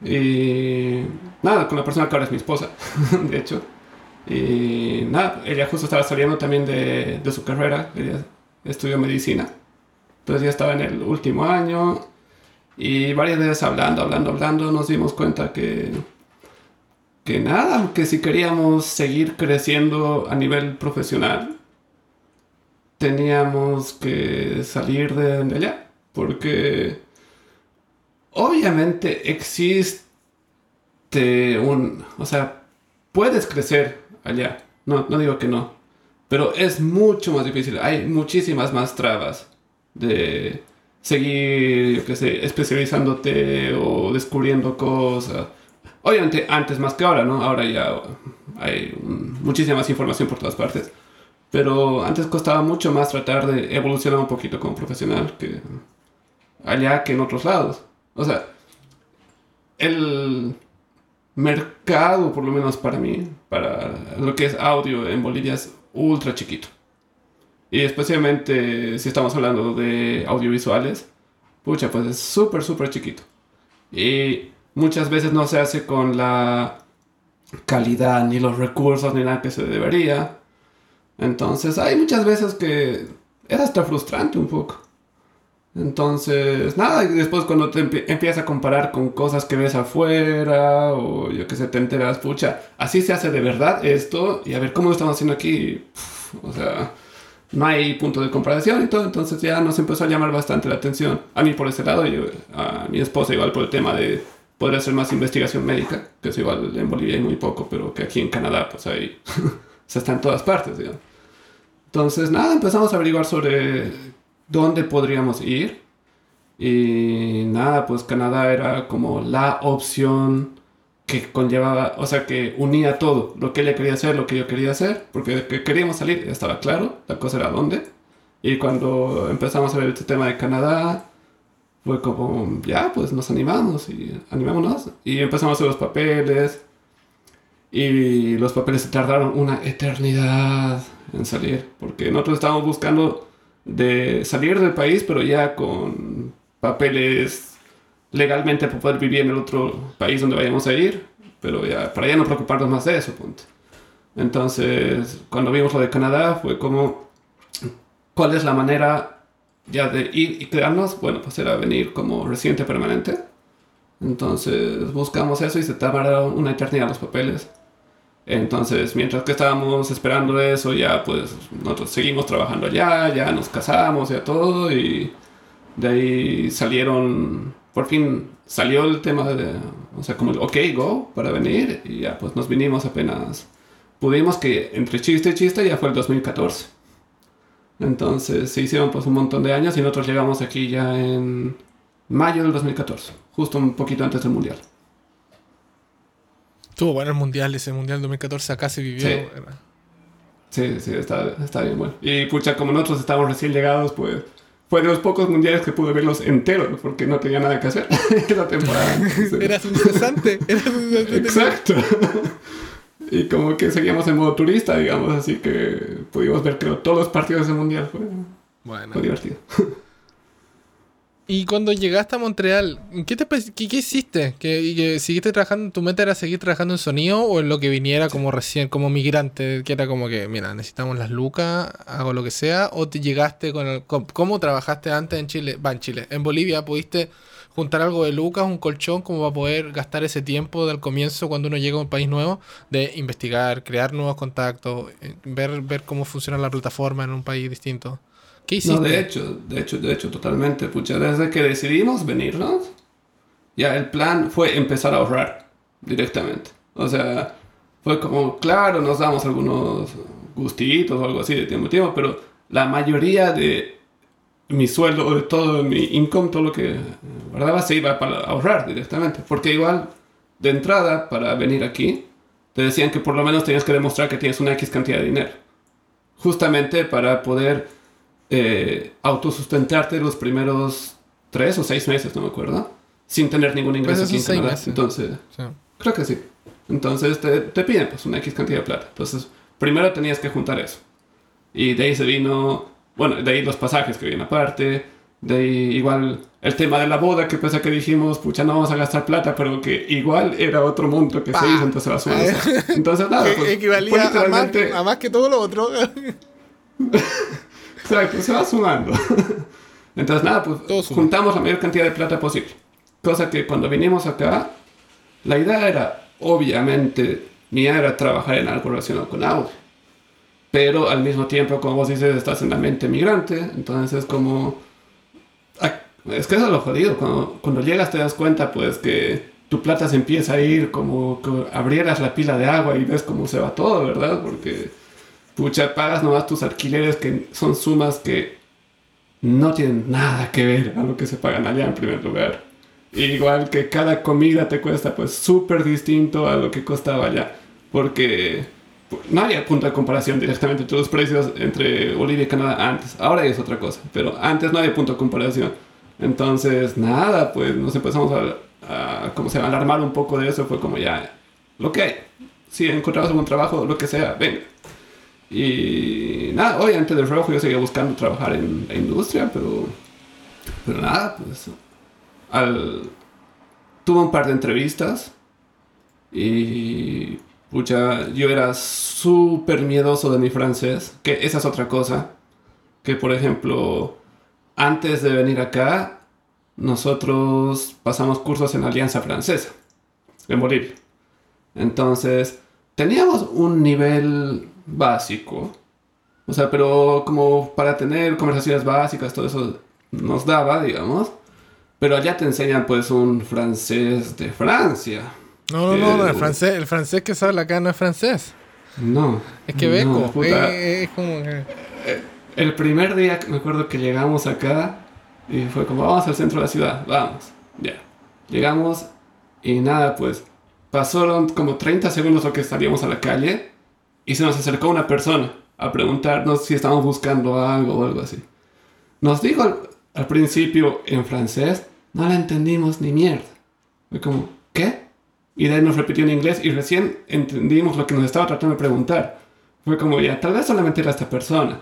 Y nada, con la persona que ahora es mi esposa, [laughs] de hecho. Y nada, ella justo estaba saliendo también de, de su carrera, ella estudió medicina. Entonces ya estaba en el último año y varias veces hablando, hablando, hablando, nos dimos cuenta que, que nada, que si queríamos seguir creciendo a nivel profesional, teníamos que salir de, allá. Porque obviamente existe un... O sea, puedes crecer allá. No, no digo que no. Pero es mucho más difícil. Hay muchísimas más trabas de seguir, yo qué sé, especializándote o descubriendo cosas. Obviamente antes más que ahora, ¿no? Ahora ya hay muchísima más información por todas partes. Pero antes costaba mucho más tratar de evolucionar un poquito como profesional que allá que en otros lados. O sea, el mercado, por lo menos para mí, para lo que es audio en Bolivia es ultra chiquito. Y especialmente si estamos hablando de audiovisuales, pucha, pues es súper, súper chiquito. Y muchas veces no se hace con la calidad, ni los recursos, ni nada que se debería. Entonces hay muchas veces que es hasta frustrante un poco. Entonces, nada, y después cuando te empie- empiezas a comparar con cosas que ves afuera, o yo que sé, te enteras, pucha, así se hace de verdad esto, y a ver cómo lo estamos haciendo aquí, Puf, o sea, no hay punto de comparación y todo, entonces ya nos empezó a llamar bastante la atención. A mí por ese lado, y a mi esposa igual por el tema de poder hacer más investigación médica, que es igual en Bolivia hay muy poco, pero que aquí en Canadá, pues ahí [laughs] se está en todas partes, digamos. Entonces, nada, empezamos a averiguar sobre dónde podríamos ir. Y nada, pues Canadá era como la opción que conllevaba, o sea, que unía todo, lo que ella quería hacer, lo que yo quería hacer, porque que queríamos salir, ya estaba claro, la cosa era dónde. Y cuando empezamos a ver este tema de Canadá, fue como, ya, pues nos animamos y animámonos. Y empezamos a hacer los papeles. Y los papeles se tardaron una eternidad en salir, porque nosotros estábamos buscando de salir del país, pero ya con papeles legalmente para poder vivir en el otro país donde vayamos a ir, pero ya para ya no preocuparnos más de eso, punto. Entonces, cuando vimos lo de Canadá, fue como, ¿cuál es la manera ya de ir y quedarnos? Bueno, pues era venir como residente permanente. Entonces buscamos eso y se tardaron una eternidad los papeles. Entonces, mientras que estábamos esperando eso, ya pues nosotros seguimos trabajando allá, ya nos casamos, ya todo, y de ahí salieron, por fin salió el tema de, o sea, como el ok, go, para venir, y ya pues nos vinimos apenas, pudimos que entre chiste y chiste ya fue el 2014. Entonces se hicieron pues un montón de años y nosotros llegamos aquí ya en mayo del 2014, justo un poquito antes del mundial. Estuvo bueno el mundial, ese mundial 2014 acá se vivió. Sí. Sí, sí, está, está bien bueno. Y pucha, como nosotros estábamos recién llegados, pues fue de los pocos mundiales que pude verlos enteros, porque no tenía nada que hacer [laughs] esa temporada. [laughs] Entonces, Eras un cesante. eras un cesante. Exacto. [laughs] y como que seguíamos en modo turista, digamos, así que pudimos ver creo todos los partidos del mundial. Fue, Bueno. fue divertido. Y cuando llegaste a Montreal, ¿qué, te, qué, qué hiciste? ¿Que, que ¿Seguiste trabajando? ¿Tu meta era seguir trabajando en sonido o en lo que viniera como recién, como migrante? Que era como que, mira, necesitamos las lucas, hago lo que sea. ¿O te llegaste con el. ¿Cómo trabajaste antes en Chile? Va, en Chile. En Bolivia, ¿pudiste juntar algo de lucas, un colchón, como para poder gastar ese tiempo del comienzo cuando uno llega a un país nuevo? De investigar, crear nuevos contactos, eh, ver, ver cómo funciona la plataforma en un país distinto. ¿Qué hiciste? No, de hecho, de hecho, de hecho, totalmente. Pucha, desde que decidimos venirnos, ya el plan fue empezar a ahorrar directamente. O sea, fue como, claro, nos damos algunos gustitos o algo así de tiempo a tiempo, pero la mayoría de mi sueldo o de todo mi income, todo lo que guardaba, se iba para ahorrar directamente. Porque igual, de entrada, para venir aquí, te decían que por lo menos tenías que demostrar que tienes una X cantidad de dinero. Justamente para poder eh, autosustentarte los primeros tres o seis meses, no me acuerdo, sin tener ningún ingreso Pues aquí en Canadá. meses. Entonces, Sí. creo que sí. Entonces te, te piden pues una X cantidad de plata. Entonces, primero tenías que juntar eso. Y de ahí se vino, bueno, de ahí los pasajes que vienen aparte. De ahí igual el tema de la boda, que pese a que dijimos, pucha, no vamos a gastar plata, pero que igual era otro monto que se hizo, entonces va sumando. [laughs] Entonces, nada, pues, equivalía a más, que, a más que todo lo otro. [laughs] Exacto, se va sumando. [laughs] Entonces, nada, pues juntamos la mayor cantidad de plata posible. Cosa que cuando vinimos acá, la idea era, obviamente, mía era trabajar en algo relacionado con audio. Pero al mismo tiempo, como vos dices, estás en la mente migrante. Entonces, es como. ah, Es que eso es lo jodido. Cuando, cuando llegas, te das cuenta, pues, que tu plata se empieza a ir como que abrieras la pila de agua y ves cómo se va todo, ¿verdad? Porque pucha, pagas nomás tus alquileres que son sumas que no tienen nada que ver a lo que se pagan allá en primer lugar. Igual que cada comida te cuesta pues súper distinto a lo que costaba allá. Porque no había punto de comparación directamente entre los precios entre Bolivia y Canadá antes. Ahora es otra cosa, pero antes no había punto de comparación. Entonces, nada, pues nos empezamos a, a ¿cómo se alarmar un poco de eso. Fue como ya, lo que hay. Si encontramos algún trabajo, lo que sea, venga. Y nada, hoy antes del rojo yo seguía buscando trabajar en la industria, pero, pero nada, pues al, tuve un par de entrevistas y pucha, yo era súper miedoso de mi francés, que esa es otra cosa, que por ejemplo, antes de venir acá, nosotros pasamos cursos en Alianza Francesa, en Bolivia. Entonces, teníamos un nivel básico. O sea, pero como para tener conversaciones básicas, todo eso nos daba, digamos. Pero allá te enseñan pues un francés de Francia. No, no, no, no, el Eh, francés, el francés que se habla acá no es francés. No. Es quebeco. no, puta. es, es como que... El primer día me acuerdo que llegamos acá y fue como, vamos al centro de la ciudad, vamos. Ya. Llegamos y nada, pues pasaron como 30 segundos lo que salíamos a la calle y se nos acercó una persona a preguntarnos si estábamos buscando algo o algo así. Nos dijo al, al principio en francés, no la entendimos ni mierda. Fue como. Y de ahí nos repitió en inglés y recién entendimos lo que nos estaba tratando de preguntar. Fue como, ya, tal vez solamente era esta persona.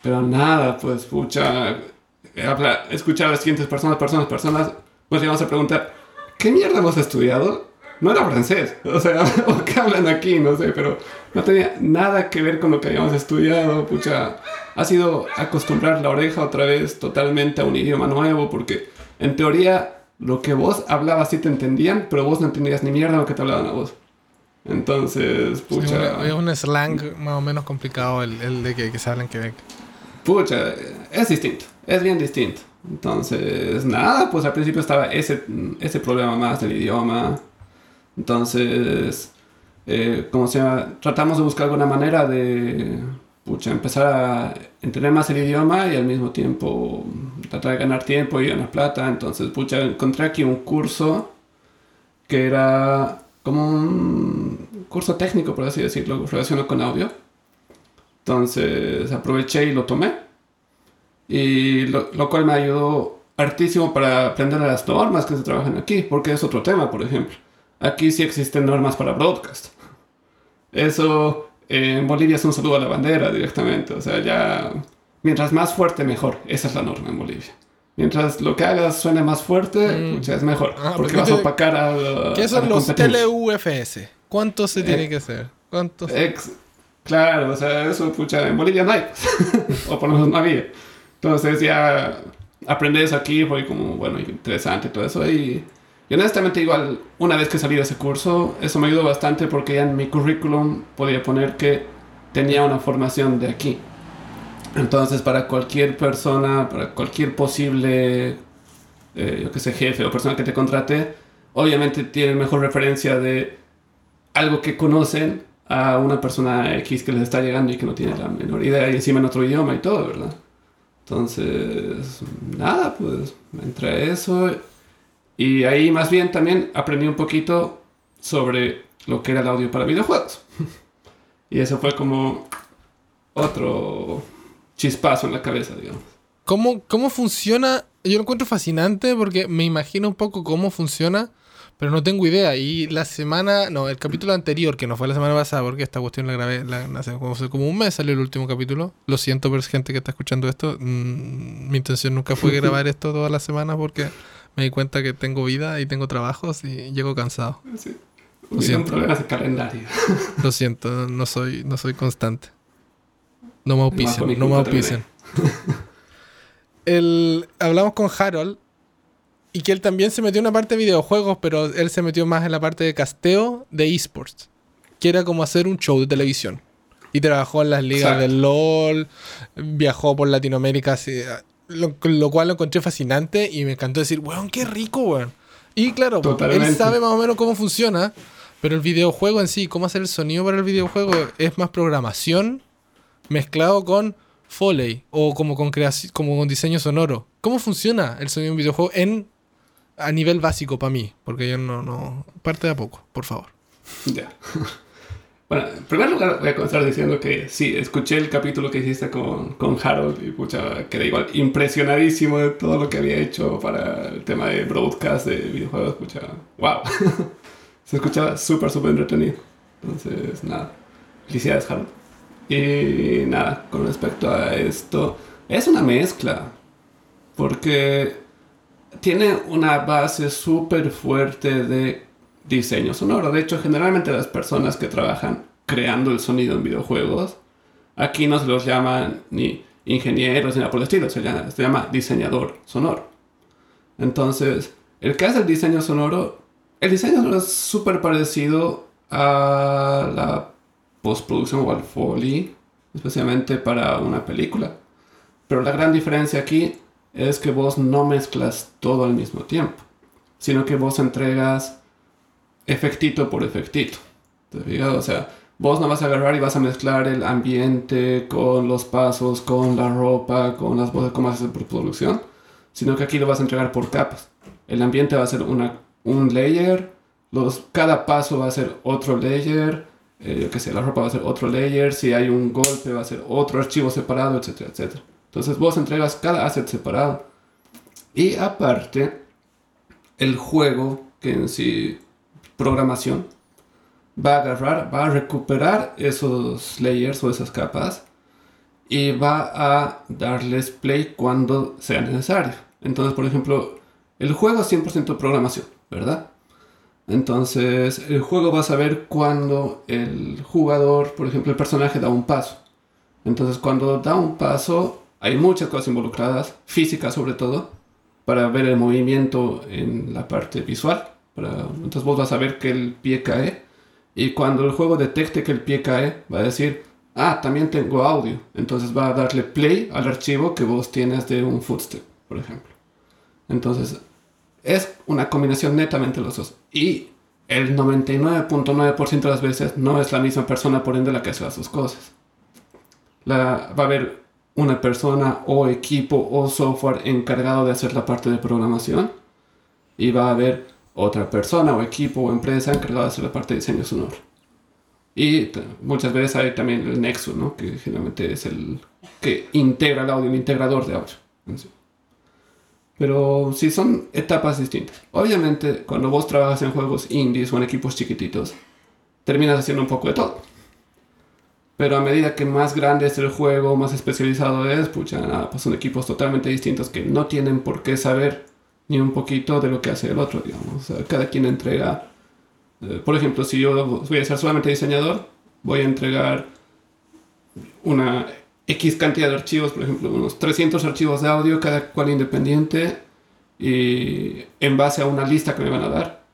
Pero nada, pues, pucha, habla, escuchar a las siguientes personas, personas, personas, pues le vamos a preguntar, ¿qué mierda hemos estudiado? No era francés, [laughs] o sea, [laughs] ¿o qué hablan aquí? No sé, pero no tenía nada que ver con lo que habíamos estudiado, pucha, ha sido acostumbrar la oreja otra vez totalmente a un idioma nuevo, porque en teoría lo que vos hablabas sí te entendían, pero vos no entendías ni mierda lo que te hablaban a vos. Entonces, pucha... es un slang más o menos complicado el, el de que, que se habla en Quebec. Pucha, es distinto, es bien distinto. Entonces, nada, pues al principio estaba ese, ese problema más del idioma. Entonces, eh, como se llama, tratamos de buscar alguna manera de, pucha, empezar a entender más el idioma y al mismo tiempo tratar de ganar tiempo y ganar plata. Entonces, pucha, encontré aquí un curso que era como un curso técnico, por así decirlo, relacionado con audio. Entonces aproveché y lo tomé. Y lo, lo cual me ayudó hartísimo para aprender las normas que se trabajan aquí, porque es otro tema, por ejemplo. Aquí sí existen normas para broadcast. Eso en Bolivia es un saludo a la bandera directamente. O sea, ya mientras más fuerte, mejor. Esa es la norma en Bolivia. Mientras lo que hagas suene más fuerte, Mm. es mejor. Ah, porque porque vas a opacar a, la- ¿Qué a son la los. TLUFS? ¿Cuánto se tiene Eh, que hacer? ¿Cuántos? Ex- claro, o sea, eso, pucha, en Bolivia no hay. [laughs] o por lo menos no había. Entonces ya aprender eso aquí fue como, bueno, interesante todo eso. Y, y honestamente igual, una vez que salí de ese curso, eso me ayudó bastante porque ya en mi currículum podía poner que tenía una formación de aquí. Entonces para cualquier persona, para cualquier posible, eh, yo que sé, jefe o persona que te contrate, obviamente tienen mejor referencia de algo que conocen a una persona X que les está llegando y que no tiene la menor idea y encima en otro idioma y todo, ¿verdad? Entonces, nada, pues entré a eso y ahí más bien también aprendí un poquito sobre lo que era el audio para videojuegos. [laughs] y eso fue como otro chispazo en la cabeza, digamos. ¿Cómo, cómo funciona? Yo lo encuentro fascinante porque me imagino un poco cómo funciona pero no tengo idea. Y la semana, no, el capítulo anterior, que no fue la semana pasada, porque esta cuestión la grabé hace como, un mes salió el último capítulo. Lo siento por gente que está escuchando esto. Mm, mi intención nunca fue [laughs] grabar esto todas las semanas porque me di cuenta que tengo vida y tengo trabajos y llego cansado. Sí. Lo siento. problemas de calendario. [laughs] Lo siento, no soy, no soy constante. No me auspician, no me auspician. el, hablamos con Harold y que él también se metió en una parte de videojuegos, pero él se metió más en la parte de casteo de esports, que era como hacer un show de televisión. Y trabajó en las ligas del LOL, viajó por Latinoamérica, lo, cual lo encontré fascinante y me encantó decir, weón, qué rico, weón. Y claro, él sabe más o menos cómo funciona, pero el videojuego en sí, cómo hacer el sonido para el videojuego, es más programación mezclado con Foley o como con, como con diseño sonoro. ¿Cómo funciona el sonido de un videojuego en a nivel básico para mí, porque yo no, no... Parte de a poco, por favor. Ya. [laughs] Bueno, en primer lugar voy a comenzar diciendo que sí, escuché el capítulo que hiciste con, con Harold y pucha, quedé igual impresionadísimo de todo lo que había hecho para el tema de broadcast de videojuegos, pucha, wow. [laughs] Se escuchaba súper, súper entretenido. Entonces, nada, felicidades Harold. Y nada, con respecto a esto, es una mezcla, porque tiene una base súper fuerte de diseño sonoro. De hecho, generalmente las personas que trabajan creando el sonido en videojuegos, aquí no se los llaman ni ingenieros ni nada por el estilo, se llama, llama diseñador sonoro. Entonces, el que hace el diseño sonoro, el diseño sonoro es súper parecido a la postproducción o al foley, especialmente para una película. Pero la gran diferencia aquí es que vos no mezclas todo al mismo tiempo, sino que vos entregas efectito por efectito. ¿Te O sea, vos no vas a agarrar y vas a mezclar el ambiente con los pasos, con la ropa, con las voces, como haces por producción, sino que aquí lo vas a entregar por capas. El ambiente va a ser una, un layer, los, cada paso va a ser otro layer, eh, yo qué sé, la ropa va a ser otro layer, si hay un golpe va a ser otro archivo separado, etcétera, etcétera. Entonces vos entregas cada asset separado. Y aparte, el juego, que en sí, programación, va a agarrar, va a recuperar esos layers o esas capas y va a darles play cuando sea necesario. Entonces, por ejemplo, el juego es 100% programación, ¿verdad? Entonces, el juego va a saber cuando el jugador, por ejemplo, el personaje da un paso. Entonces, cuando da un paso, hay muchas cosas involucradas, físicas sobre todo, para ver el movimiento en la parte visual. Entonces vos vas a ver que el pie cae y cuando el juego detecte que el pie cae, va a decir, ah, también tengo audio. Entonces va a darle play al archivo que vos tienes de un footstep, por ejemplo. Entonces es una combinación netamente de los dos. Y el 99.9% de las veces no es la misma persona por ende la que hace las dos cosas. La, va a haber una persona o equipo o software encargado de hacer la parte de programación y va a haber otra persona o equipo o empresa encargada de hacer la parte de diseño sonoro. Y muchas veces hay también el Nexus, ¿no? que generalmente es el que integra el audio, el integrador de audio. Pero sí son etapas distintas. Obviamente, cuando vos trabajas en juegos indies o en equipos chiquititos, terminas haciendo un poco de todo. Pero a medida que más grande es el juego, más especializado es, pucha, nada, pues son equipos totalmente distintos que no tienen por qué saber ni un poquito de lo que hace el otro, digamos. Cada quien entrega. Eh, por ejemplo, si yo voy a ser solamente diseñador, voy a entregar una X cantidad de archivos, por ejemplo, unos 300 archivos de audio, cada cual independiente, y en base a una lista que me van a dar.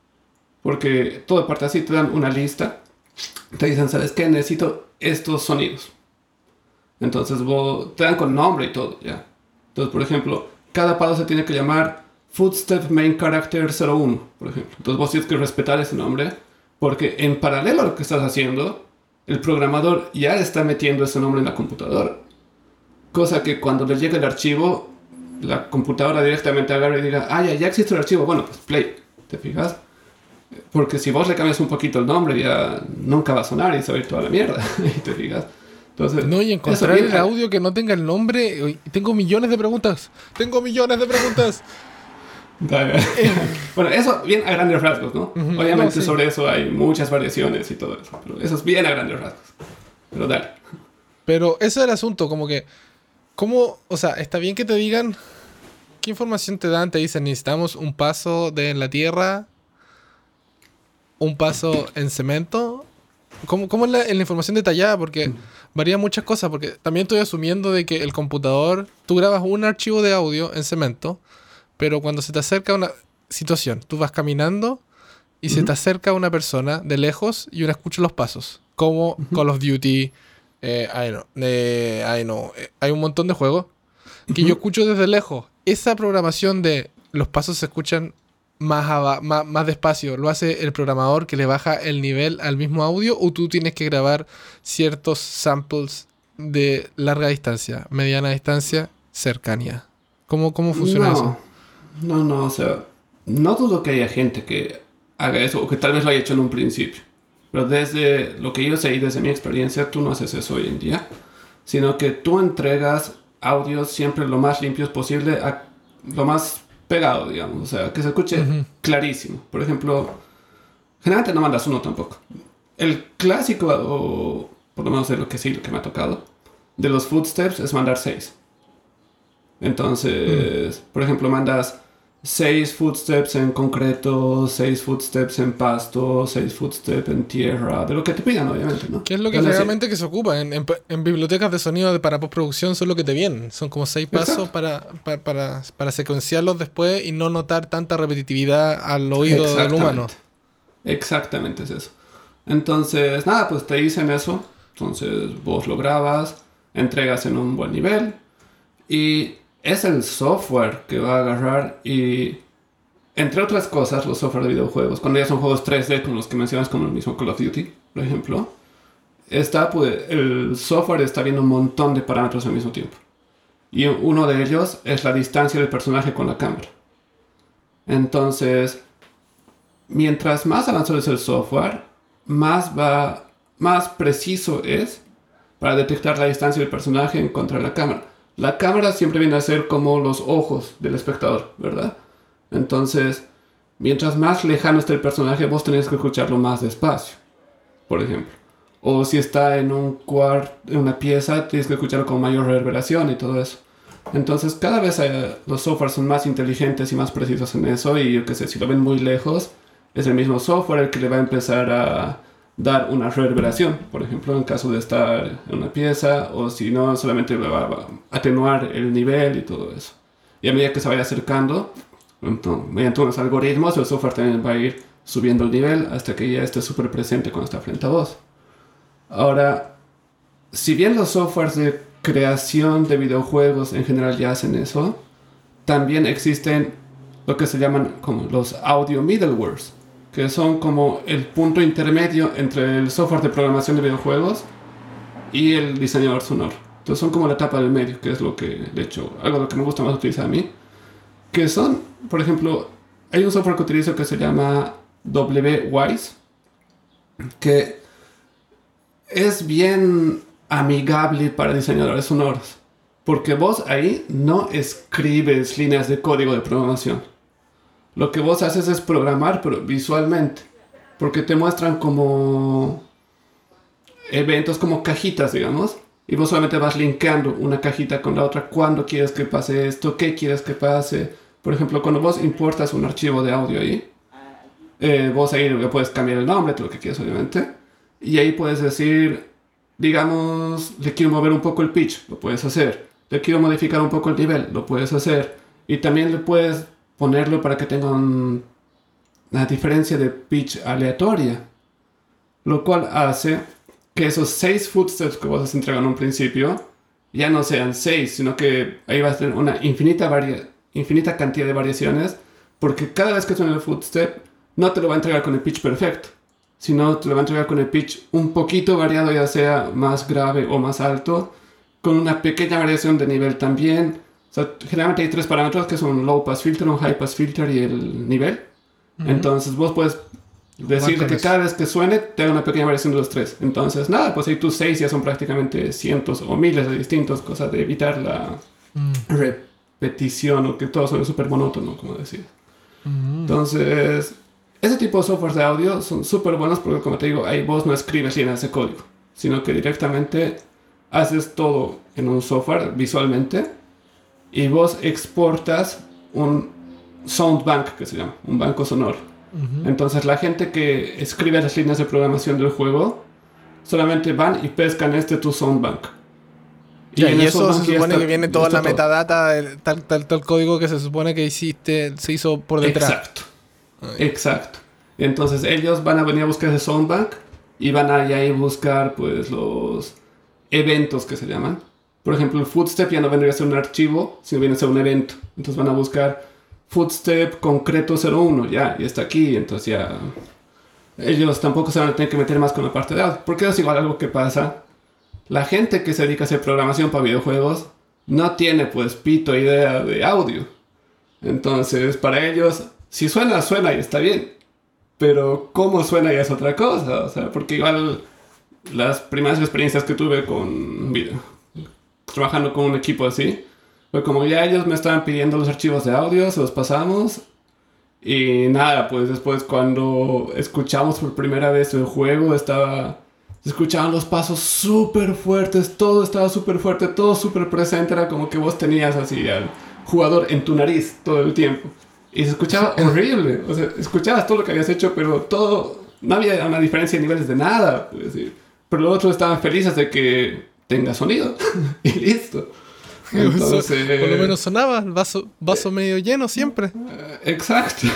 Porque todo parte así, te dan una lista, te dicen, ¿sabes qué? Necesito estos sonidos. Entonces vos, te dan con nombre y todo, ¿ya? Entonces, por ejemplo, cada paso se tiene que llamar footstep main character 01, por ejemplo. Entonces vos tienes que respetar ese nombre porque en paralelo a lo que estás haciendo, el programador ya está metiendo ese nombre en la computadora. Cosa que cuando le llegue el archivo, la computadora directamente agarra y diga, ah, ya, ya existe el archivo, bueno, pues play, ¿te fijas? Porque si vos le cambias un poquito el nombre, ya nunca va a sonar y se va a ir toda la mierda, [laughs] ¿te fijas? Entonces, no, y encontrar el audio que no tenga el nombre. Tengo millones de preguntas. Tengo millones de preguntas. [laughs] bueno, eso bien a grandes rasgos, ¿no? Obviamente sobre eso hay muchas variaciones y todo eso. Pero eso es bien a grandes rasgos. Pero dale. Pero ese es el asunto, como que. ¿Cómo? O sea, está bien que te digan. ¿Qué información te dan? Te dicen, necesitamos un paso de en la tierra. Un paso en cemento. ¿Cómo, cómo es la, la, información detallada? Porque varía muchas cosas. Porque también estoy asumiendo de que el computador. Tú grabas un archivo de audio en cemento pero cuando se te acerca una situación, tú vas caminando y se te acerca una persona de lejos y uno escucha los pasos, como Call of Duty, eh, I know, eh, I know, eh, hay un montón de juegos que yo escucho desde lejos. Esa programación de los pasos se escuchan más, más, más, despacio, ¿lo hace el programador que le baja el nivel al mismo audio o tú tienes que grabar ciertos samples de larga distancia, mediana distancia, cercanía? ¿Cómo, cómo funciona eso? No, no, o sea, no dudo que haya gente que haga eso o que tal vez lo haya hecho en un principio. Pero desde lo que yo sé y desde mi experiencia, tú no haces eso hoy en día, sino que tú entregas audios siempre lo más limpios posible, a, lo más pegado, digamos, o sea, que se escuche clarísimo. Por ejemplo, generalmente no mandas uno tampoco. El clásico, o por lo menos de lo que sí, lo que me ha tocado, de los footsteps es mandar seis. Entonces, por ejemplo, mandas seis footsteps en concreto, seis footsteps en pasto, seis footsteps en tierra, de lo que te pidan, obviamente, ¿no? ¿Qué es lo que realmente que se ocupa? En, en, bibliotecas de sonido para postproducción son lo que te vienen. Son como seis pasos para, para, para, secuenciarlos después y no notar tanta repetitividad al oído del humano. Exactamente es eso. Entonces, nada, pues te dicen eso. Entonces vos lo grabas, entregas en un buen nivel y es el software que va a agarrar y, entre otras cosas, los software de videojuegos, cuando ya son juegos 3D como los que mencionas, como el mismo Call of Duty, por ejemplo, está, pues, el software está viendo un montón de parámetros al mismo tiempo. Y uno de ellos es la distancia del personaje con la cámara. Entonces, mientras más avanzado es el software, más más preciso es para detectar la distancia del personaje en contra de la cámara. La cámara siempre viene a ser como los ojos del espectador, ¿verdad? Entonces, mientras más lejano esté el personaje, vos tenés que escucharlo más despacio, por ejemplo. O si está en un cuarto, en una pieza, tienes que escucharlo con mayor reverberación y todo eso. Entonces, cada vez eh, los softwares son más inteligentes y más precisos en eso. Y yo qué sé, si lo ven muy lejos, es el mismo software el que le va a empezar a dar una reverberación, por ejemplo, en caso de estar en una pieza, o si no, solamente va a atenuar el nivel y todo eso. Y a medida que se vaya acercando, mediante unos algoritmos, el software también va a ir subiendo el nivel hasta que ya esté súper presente cuando está frente a vos. Ahora, si bien los softwares de creación de videojuegos en general ya hacen eso, también existen lo que se llaman como los audio middlewares, que son como el punto intermedio entre el software de programación de videojuegos y el diseñador sonoro. Entonces son como la etapa del medio, que es lo que, de hecho, algo de lo que me gusta más utilizar a mí. Que son, por ejemplo, hay un software que utilizo que se llama WWise, que es bien amigable para diseñadores sonoros. Porque vos ahí no escribes líneas de código de programación lo que vos haces es programar, pero visualmente. Porque te muestran como eventos, como cajitas, digamos. Y vos solamente vas linkeando una cajita con la otra. ¿Cuándo quieres que pase esto? ¿Qué quieres que pase? Por ejemplo, cuando vos importas un archivo de audio ahí, eh, vos ahí le puedes cambiar el nombre, todo lo que quieras, obviamente. Y ahí puedes decir, digamos, le quiero mover un poco el pitch, lo puedes hacer. Le quiero modificar un poco el nivel, lo puedes hacer. Y también le puedes ponerlo para que tenga una diferencia de pitch aleatoria. Lo cual hace que esos seis footsteps que vos has entregado en un principio ya no sean seis, sino que ahí vas a tener una infinita, infinita cantidad de variaciones Porque cada vez que suena el footstep, no te lo va a entregar con el pitch perfecto, sino te lo va a entregar con el pitch un poquito variado, ya sea más grave o más alto, con una pequeña variación de nivel también. O sea, generalmente hay tres parámetros que son low pass filter, un high pass filter y el nivel. Entonces vos puedes decir que cada vez que suene te haga una pequeña variación de los tres. Entonces, nada, pues ahí tus seis ya son prácticamente cientos o miles de distintos, cosas de evitar la repetición o que todo suene súper monótono, como decir. Entonces, ese tipo de software de audio son súper buenos porque, como te digo, ahí vos no escribes líneas de código, sino que directamente haces todo en un software visualmente y vos exportas un sound bank, que se llama, un banco sonoro. Entonces, la gente que escribe las líneas de programación del juego solamente van y pescan este tu sound bank. Y, y eso se supone está- que viene toda la todo. metadata, tal, tal, tal código que se supone que hiciste, se hizo por detrás. Exacto. Exacto. Entonces ellos van a venir a buscar ese soundbank y van a ahí buscar pues los eventos que se llaman. Por ejemplo, el footstep ya no vendría a ser un archivo, sino viene a ser un evento. Entonces van a buscar footstep concreto 01, ya, y está aquí, entonces ya ellos tampoco se van a tener que meter más con la parte de audio. Porque es igual algo que pasa. La gente que se dedica a hacer programación para videojuegos no tiene pues pito idea de audio. Entonces, para ellos, si suena, suena y está bien. Pero cómo suena ya es otra cosa. O sea, porque igual las primeras experiencias que tuve con video, trabajando con un equipo así, fue como ya ellos me estaban pidiendo los archivos de audio, se los pasamos. Y nada, pues después cuando escuchamos por primera vez el juego, estaba... Se escuchaban los pasos súper fuertes, todo estaba súper fuerte, todo súper presente, era como que vos tenías así al jugador en tu nariz todo el tiempo. Y se escuchaba horrible, o sea, escuchabas todo lo que habías hecho, pero todo, no había una diferencia de niveles de nada, pues, sí. pero los otros estaban felices de que tenga sonido [laughs] y listo. Entonces, Por lo menos sonaba, el vaso, vaso medio lleno siempre. eh, Exacto.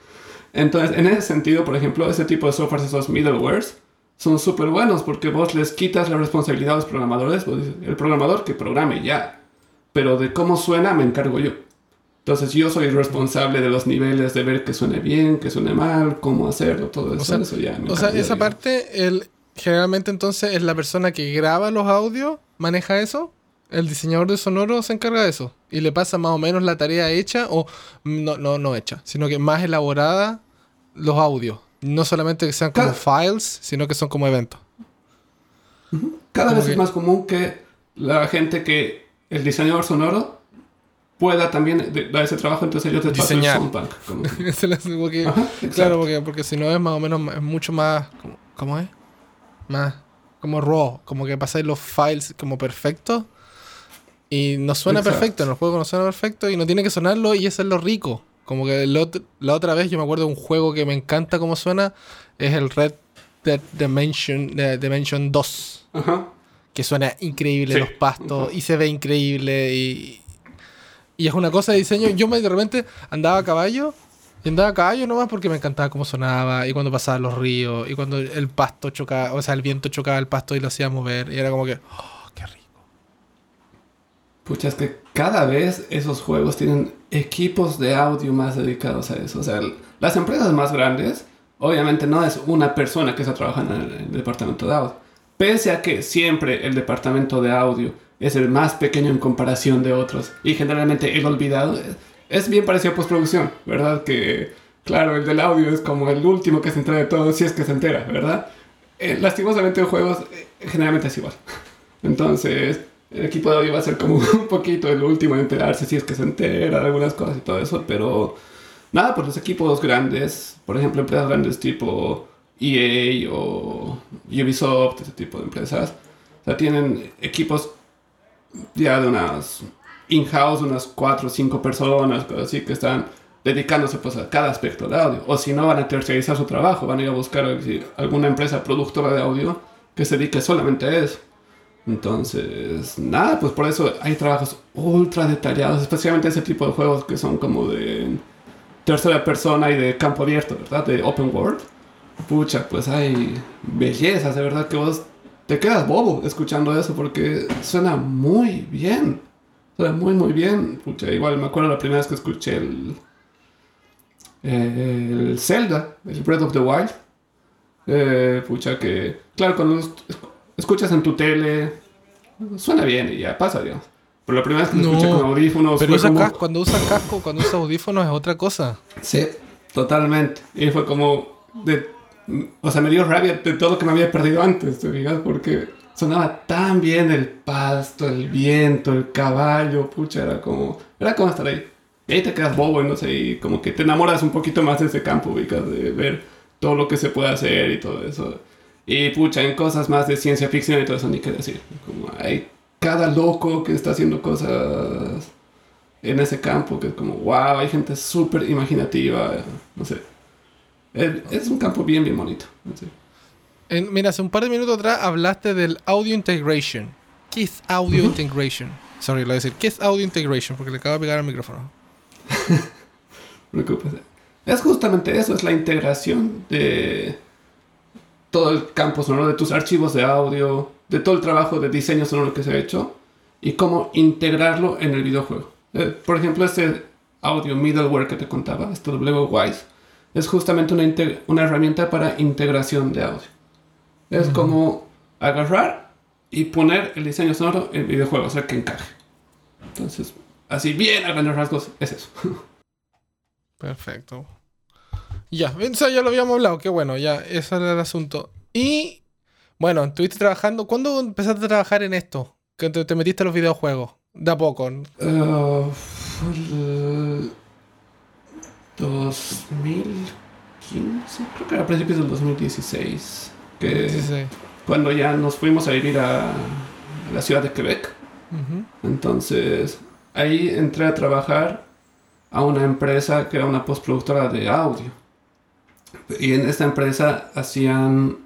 [laughs] Entonces, en ese sentido, por ejemplo, ese tipo de softwares, esos middlewares, son súper buenos porque vos les quitas la responsabilidad a los programadores. vos dices, el programador que programe ya. Pero de cómo suena me encargo yo. Entonces yo soy responsable de los niveles, de ver que suene bien, que suene mal, cómo hacerlo, todo eso. O sea, eso ya me O sea, yo, esa parte, el, generalmente entonces es la persona que graba los audios, maneja eso. El diseñador de sonoro se encarga de eso. Y le pasa más o menos la tarea hecha, o no, no, no hecha, sino que más elaborada los audios. No solamente que sean como files, sino que son como eventos. Cada vez es más común que la gente que el diseñador sonoro pueda también dar ese trabajo, entonces ellos te el Diseñar. Ese es como [laughs] claro, porque, porque si no es más o menos es mucho más. ¿Cómo, cómo es? Más como raw. Como que pasáis los files como perfectos. Y no suena Exacto. perfecto. En el juego no suena perfecto. Y no tiene que sonarlo y eso es lo rico. Como que el ot- la otra vez yo me acuerdo de un juego que me encanta cómo suena. Es el Red Dead Dimension, eh, Dimension 2. Ajá. Que suena increíble Sí. los pastos y se ve increíble y, y es una cosa de diseño. Yo me de repente andaba a caballo y andaba a caballo nomás porque me encantaba cómo sonaba y cuando pasaban los ríos y cuando el pasto chocaba, o sea, el viento chocaba el pasto y lo hacía mover y era como que, oh, qué rico. Pucha, es que cada vez esos juegos tienen equipos de audio más dedicados a eso. O sea, el- las empresas más grandes, obviamente no es una persona que está trabajando en el, en el departamento de audio. Pese a que siempre el departamento de audio es el más pequeño en comparación de otros. Y generalmente el olvidado es, es bien parecido a postproducción, ¿verdad? Que, claro, el del audio es como el último que se entera de todo, si es que se entera, ¿verdad? Eh, lastimosamente en juegos eh, generalmente es igual. [laughs] Entonces, el equipo de audio va a ser como [laughs] un poquito el último en enterarse si es que se entera de algunas cosas y todo eso, pero nada, pues los equipos grandes, por ejemplo, empresas grandes tipo EA o Ubisoft, ese tipo de empresas, o tienen equipos ya de unas in-house, unas 4 o 5 personas, cosas así, que están dedicándose pues a cada aspecto de audio. O si no, van a tercerizar su trabajo, van a ir a buscar alguna empresa productora de audio que se dedique solamente a eso. Entonces, nada, pues por eso hay trabajos ultra detallados, especialmente ese tipo de juegos que son como de tercera persona y de campo abierto, ¿verdad? De open world. Pucha, pues hay bellezas, de verdad que vos te quedas bobo escuchando eso porque suena muy bien. Suena muy, muy bien. Pucha, igual me acuerdo la primera vez que escuché el, eh, el Zelda, el Breath of the Wild. Eh, pucha que, claro, cuando escuchas en tu tele, suena bien y ya pasa, digamos. Pero la primera vez que lo escuché con audífonos... Pero usa casco, cuando usas casco, cuando usas audífonos es otra cosa. Sí, totalmente. Y fue como... De, o sea, me dio rabia de todo lo que me había perdido antes, ¿te fijas? Porque sonaba tan bien el pasto, el viento, el caballo, pucha, era como... Era como estar ahí. Y ahí te quedas bobo y no sé, y como que te enamoras un poquito más de ese campo, ubicas, de ver todo lo que se puede hacer y todo eso. Y pucha, en cosas más de ciencia ficción y todo eso, ni qué decir. Como hay cada loco que está haciendo cosas en ese campo, que es como, wow, hay gente súper imaginativa, no sé. Es, un campo bien, bien bonito. Mira, hace un par de minutos atrás hablaste del audio integration. ¿Qué es audio integration? Sorry, lo voy a decir. ¿Qué es audio integration? Porque le acabo de pegar al micrófono. [laughs] Es justamente eso, es la integración de todo el campo sonoro, de tus archivos de audio, de todo el trabajo de diseño sonoro que se ha hecho y cómo integrarlo en el videojuego. Eh, por ejemplo, este audio middleware que te contaba, este WWise, es justamente una, una herramienta para integración de audio. Es como agarrar y poner el diseño sonoro en el videojuego, o sea, que encaje. Entonces, Así bien a grandes rasgos es eso. Perfecto. Ya, ya lo habíamos hablado, qué bueno, ya, ese era el asunto. Y bueno, estuviste trabajando, ¿cuándo empezaste a trabajar en esto? Que te, metiste a los videojuegos, de a poco. Uh, 2015, creo que era a principios del 2016. Que Cuando ya nos fuimos a vivir a, la ciudad de Quebec. Entonces, ahí entré a trabajar a una empresa que era una postproductora de audio. Y en esta empresa hacían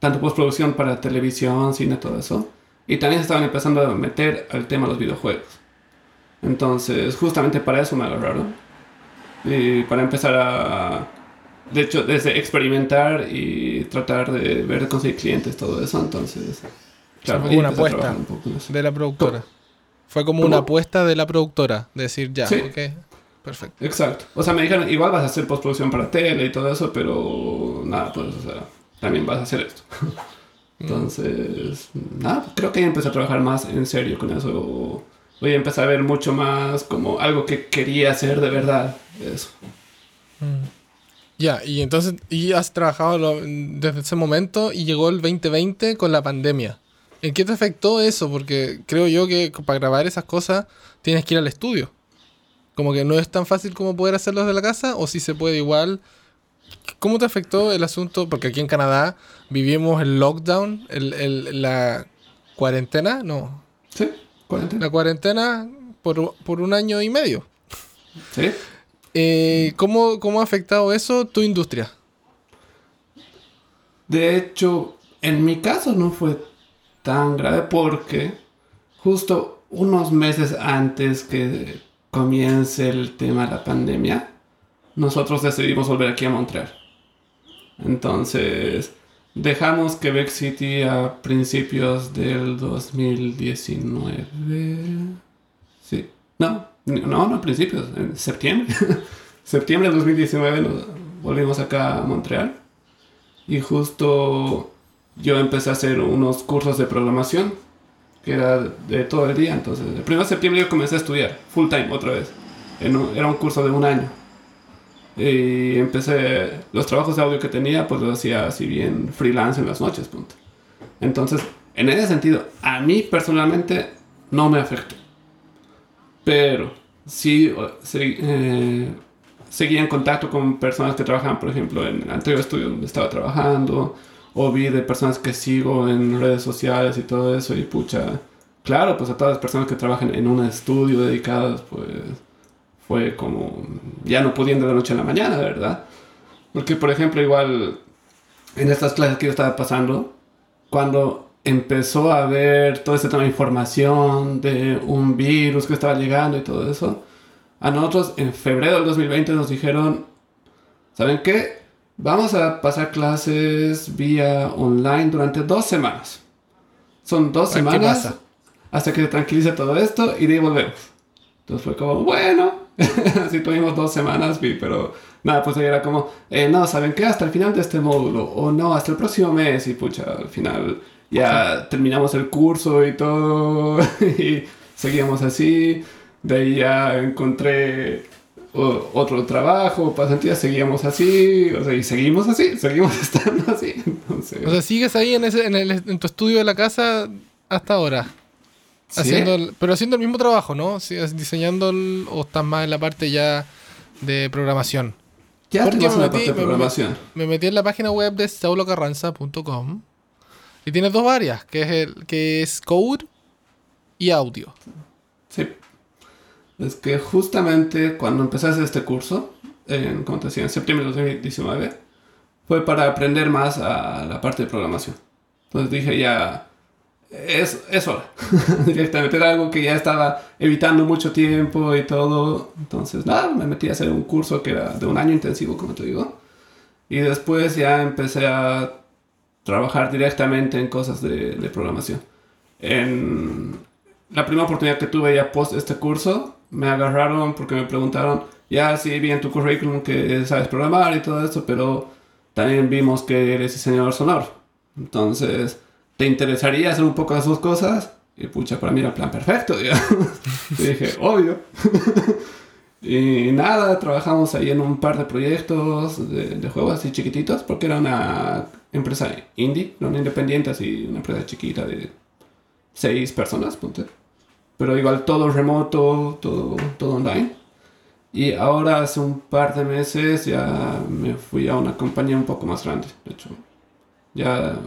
tanto postproducción para televisión, cine, todo eso. Y también se estaban empezando a meter al tema de los videojuegos. Entonces, justamente para eso me agarraron. Y para empezar a... De hecho, desde experimentar y tratar de ver de conseguir clientes, todo eso. Entonces, claro, una apuesta de la productora. Fue como una apuesta de la productora, decir ya, ok, perfecto. Exacto. O sea, me dijeron, igual vas a hacer postproducción para tele y todo eso, pero nada, pues, o sea, también vas a hacer esto. [laughs] Mm. Entonces, nada, creo que ya empecé a trabajar más en serio con eso. Voy a empezar a ver mucho más como algo que quería hacer de verdad. Eso. Mm. Ya, y entonces, y has trabajado desde ese momento y llegó el 2020 con la pandemia. ¿En qué te afectó eso? Porque creo yo que para grabar esas cosas tienes que ir al estudio. Como que no es tan fácil como poder hacerlo desde la casa, o si se puede igual. ¿Cómo te afectó el asunto? Porque aquí en Canadá vivimos el lockdown, el, la cuarentena, no. Sí, cuarentena. La cuarentena por, por un año y medio. Sí. Eh, ¿cómo, ¿Cómo ha afectado eso tu industria? De hecho, en mi caso no fue tan grave porque justo unos meses antes que comience el tema de la pandemia, nosotros decidimos volver aquí a Montreal. Entonces, dejamos Quebec City a principios del 2019. Sí. No, no, no a principios, en septiembre. [laughs] septiembre del 2019 nos volvimos acá a Montreal. Y justo yo empecé a hacer unos cursos de programación, que era de todo el día. Entonces, el 1 de septiembre yo comencé a estudiar, full time otra vez. Era un curso de un año. Y empecé, los trabajos de audio que tenía, pues los hacía así bien freelance en las noches, punto. Entonces, en ese sentido, a mí personalmente no me afectó. Pero sí, eh, seguía en contacto con personas que trabajaban, por ejemplo, en el anterior estudio donde estaba trabajando o vi de personas que sigo en redes sociales y todo eso y pucha, claro, pues a todas las personas que trabajan en un estudio dedicadas, pues fue como ya no pudiendo de la noche a la mañana, ¿verdad? Porque, por ejemplo, igual en estas clases que yo estaba pasando, cuando empezó a haber todo este tema de información de un virus que estaba llegando y todo eso, a nosotros en febrero del 2020 nos dijeron, ¿saben qué? Vamos a pasar clases vía online durante dos semanas. Son dos semanas hasta que se tranquilice todo esto y de ahí volvemos. Entonces fue como, bueno, [laughs] así tuvimos dos semanas, pero Nada, pues ahí era como, eh, no, ¿saben qué? Hasta el final de este módulo, o no, hasta el próximo mes, y pucha, al final ya terminamos el curso y todo, [laughs] y seguíamos así, de ahí ya encontré otro trabajo, pasantías, seguíamos así, o sea, y seguimos así, [laughs] seguimos estando así, entonces... O sea, sigues ahí en, ese, en, el- en tu estudio de la casa hasta ahora. Sí. Haciendo el- pero haciendo el mismo trabajo, ¿no? Es diseñando el- o estás más en la parte ya de programación. ya porque me metí- parte de me- programación. Me metí en la página web de saulocarranza.com y tienes dos áreas, que es el que es code y audio. Sí. Es que justamente cuando hacer este curso, en, como te decía, en septiembre de 2019, fue para aprender más a la parte de programación. Entonces dije ya, es, es hora. [laughs] Directamente era algo que ya estaba evitando mucho tiempo y todo. Entonces, nada, me metí a hacer un curso que era de un año intensivo, como te digo. Y después ya empecé a trabajar directamente en cosas de, de programación. En la primera oportunidad que tuve ya post este curso, me agarraron porque me preguntaron, ya sí, vi en tu currículum que sabes programar y todo eso, pero también vimos que eres diseñador sonoro. Entonces, ¿te interesaría hacer un poco las dos cosas? Y pucha, para mí era plan perfecto, [laughs] y dije, obvio. [laughs] y nada, trabajamos ahí en un par de proyectos de, de juegos así chiquititos, porque era una empresa indie, no independiente, así una empresa chiquita de seis personas, ponte. Pero igual todo remoto, todo, todo online. Y ahora hace un par de meses ya me fui a una compañía un poco más grande, de hecho. Ya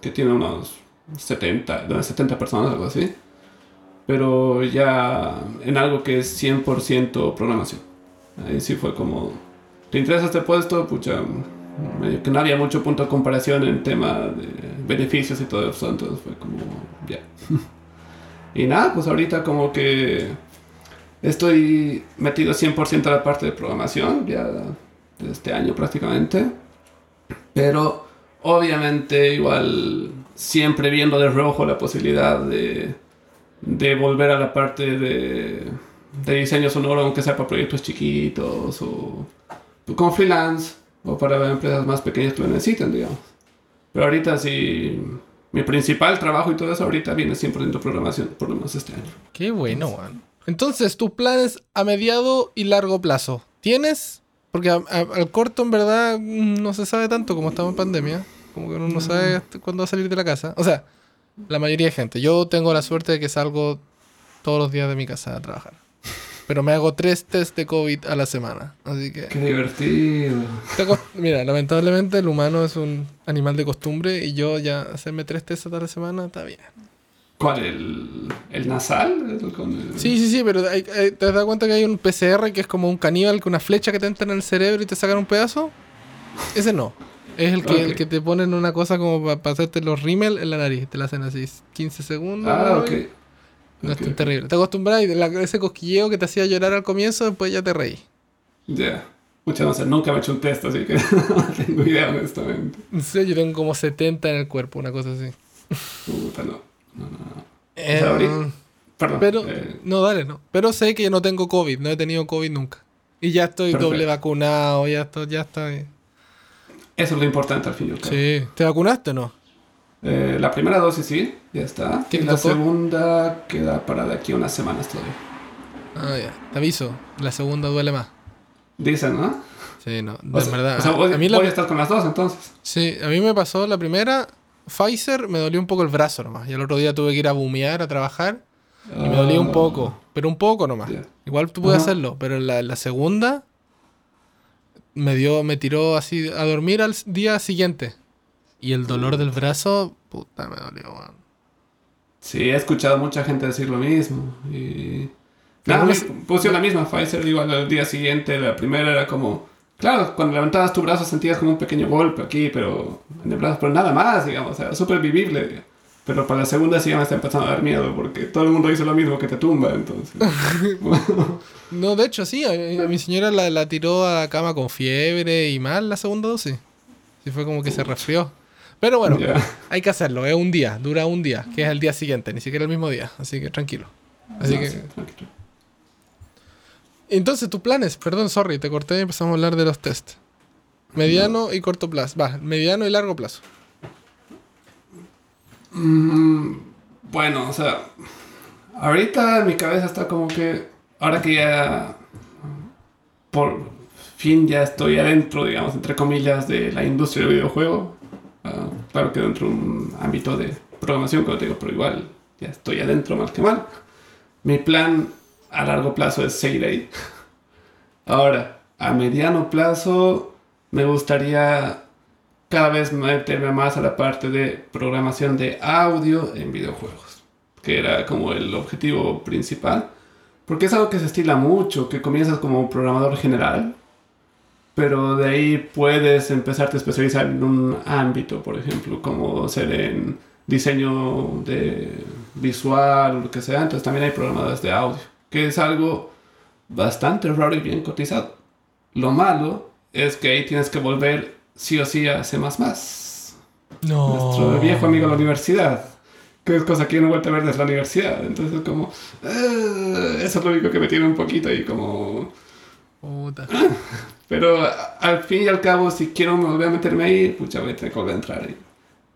que tiene unos 70, de unas 70 personas, algo así. Pero ya en algo que es 100% programación. Ahí sí fue como, ¿te interesa este puesto? Pucha, que no había mucho punto de comparación en tema de beneficios y todo eso, entonces fue como, ya. [laughs] y nada, pues ahorita como que estoy metido 100% a la parte de programación, ya de este año prácticamente, pero obviamente igual siempre viendo de rojo la posibilidad de, de volver a la parte de, de diseño sonoro, aunque sea para proyectos chiquitos o como freelance o para empresas más pequeñas que lo necesiten, digamos. Pero ahorita sí, mi principal trabajo y todo eso ahorita viene 100% programación, por lo menos este año. Qué bueno, weón. Entonces, tus planes a mediado y largo plazo. ¿Tienes? Porque a- a- al corto, en verdad, mm, no se sabe tanto como estamos en pandemia. Como que uno no sabe hasta cuándo va a salir de la casa. O sea, la mayoría de gente. Yo tengo la suerte de que salgo todos los días de mi casa a trabajar. Pero me hago tres test de COVID a la semana. Así que... Qué divertido. Mira, lamentablemente el humano es un animal de costumbre y yo ya hacerme tres test a la semana está bien. ¿Cuál? ¿El, el nasal? ¿El con el- Sí, sí, sí, pero hay- hay- ¿te das cuenta que hay un PCR que es como un caníbal con una flecha que te entra en el cerebro y te sacan un pedazo? Ese no. Es el que, el Ok. que te ponen una cosa como para hacerte los rímel en la nariz. Te la hacen así 15 segundos. Ah, ok. No es Ok, tan terrible. Te acostumbras y la- ese cosquilleo que te hacía llorar al comienzo, después ya te reí. Ya. Muchas gracias. Nunca me he hecho un test, así que [laughs] no tengo idea, honestamente. En serio, yo tengo como 70 en el cuerpo, una cosa así. Puta, no. No, no, no. Eh, sea, ahorita- Perdón. pero, eh, no, dale, no. Pero sé que yo no tengo COVID, no he tenido COVID nunca. Y ya estoy Perfecto. doble vacunado, ya estoy, ya estoy. Eso es lo importante al fin y al cabo. Sí. ¿Te vacunaste o no? Eh, la primera dosis sí, ya está. ¿Qué y te la tocó? segunda queda para de aquí a unas semanas todavía. Ah, ya. Te aviso. La segunda duele más. Dicen, ¿no? Sí, no. O De sea, verdad. o sea, voy, a mí voy a la, estar con las dos entonces. sí, a mí me pasó la primera. Pfizer me dolió un poco el brazo nomás. Y el otro día tuve que ir a bumear, a trabajar. Y me dolía un Ah, poco. Pero un poco nomás. ya. Igual tú puedes Ajá. hacerlo. Pero la, la segunda me dio, me tiró así a dormir al día siguiente. Y el dolor del brazo, puta, me dolió, weón. Sí, he escuchado mucha gente decir lo mismo. Y. Pero Nada, no me es- pusieron la misma Pfizer igual al día siguiente. La primera era como. Claro, cuando levantabas tu brazo sentías como un pequeño golpe aquí, pero en el brazo, pero nada más, digamos, o sea, súper vivible. Pero para la segunda sí ya me está empezando a dar miedo, porque todo el mundo hizo lo mismo que te tumba, entonces. [laughs] No, de hecho, sí. A, a mi señora la, la tiró a la cama con fiebre y mal la segunda dosis. Sí, fue como que se resfrió. Pero bueno, hay que hacerlo. Es un día, dura un día, que es el día siguiente, ni siquiera el mismo día. Así que tranquilo. Así No, que. sí, tranquilo. Entonces, tus planes, perdón, sorry, te corté y empezamos a hablar de los test. Mediano y corto plazo. Va, mediano y largo plazo. Mm, bueno, o sea, ahorita mi cabeza está como que, ahora que ya por fin ya estoy adentro, digamos, entre comillas, de la industria del videojuego. ah, claro que dentro de un ámbito de programación, como te digo, pero igual ya estoy adentro más que mal. Mi plan a largo plazo es seguir ahí. [laughs] Ahora, a mediano plazo me gustaría cada vez meterme más a la parte de programación de audio en videojuegos, que era como el objetivo principal, porque es algo que se estila mucho, que comienzas como programador general, pero de ahí puedes empezarte a especializar en un ámbito, por ejemplo, como ser en diseño de visual o lo que sea, entonces también hay programadores de audio, que es algo bastante raro y bien cotizado. Lo malo es que ahí tienes que volver sí o sí a C++. No. Nuestro viejo amigo de la universidad. Que es cosa que yo no he vuelto a ver desde la universidad. Entonces como... eh, eso es lo único que me tiene un poquito ahí como... Puta. Pero a- al fin y al cabo, si quiero volver a meterme ahí, pucha, voy a tener que volver a entrar ahí.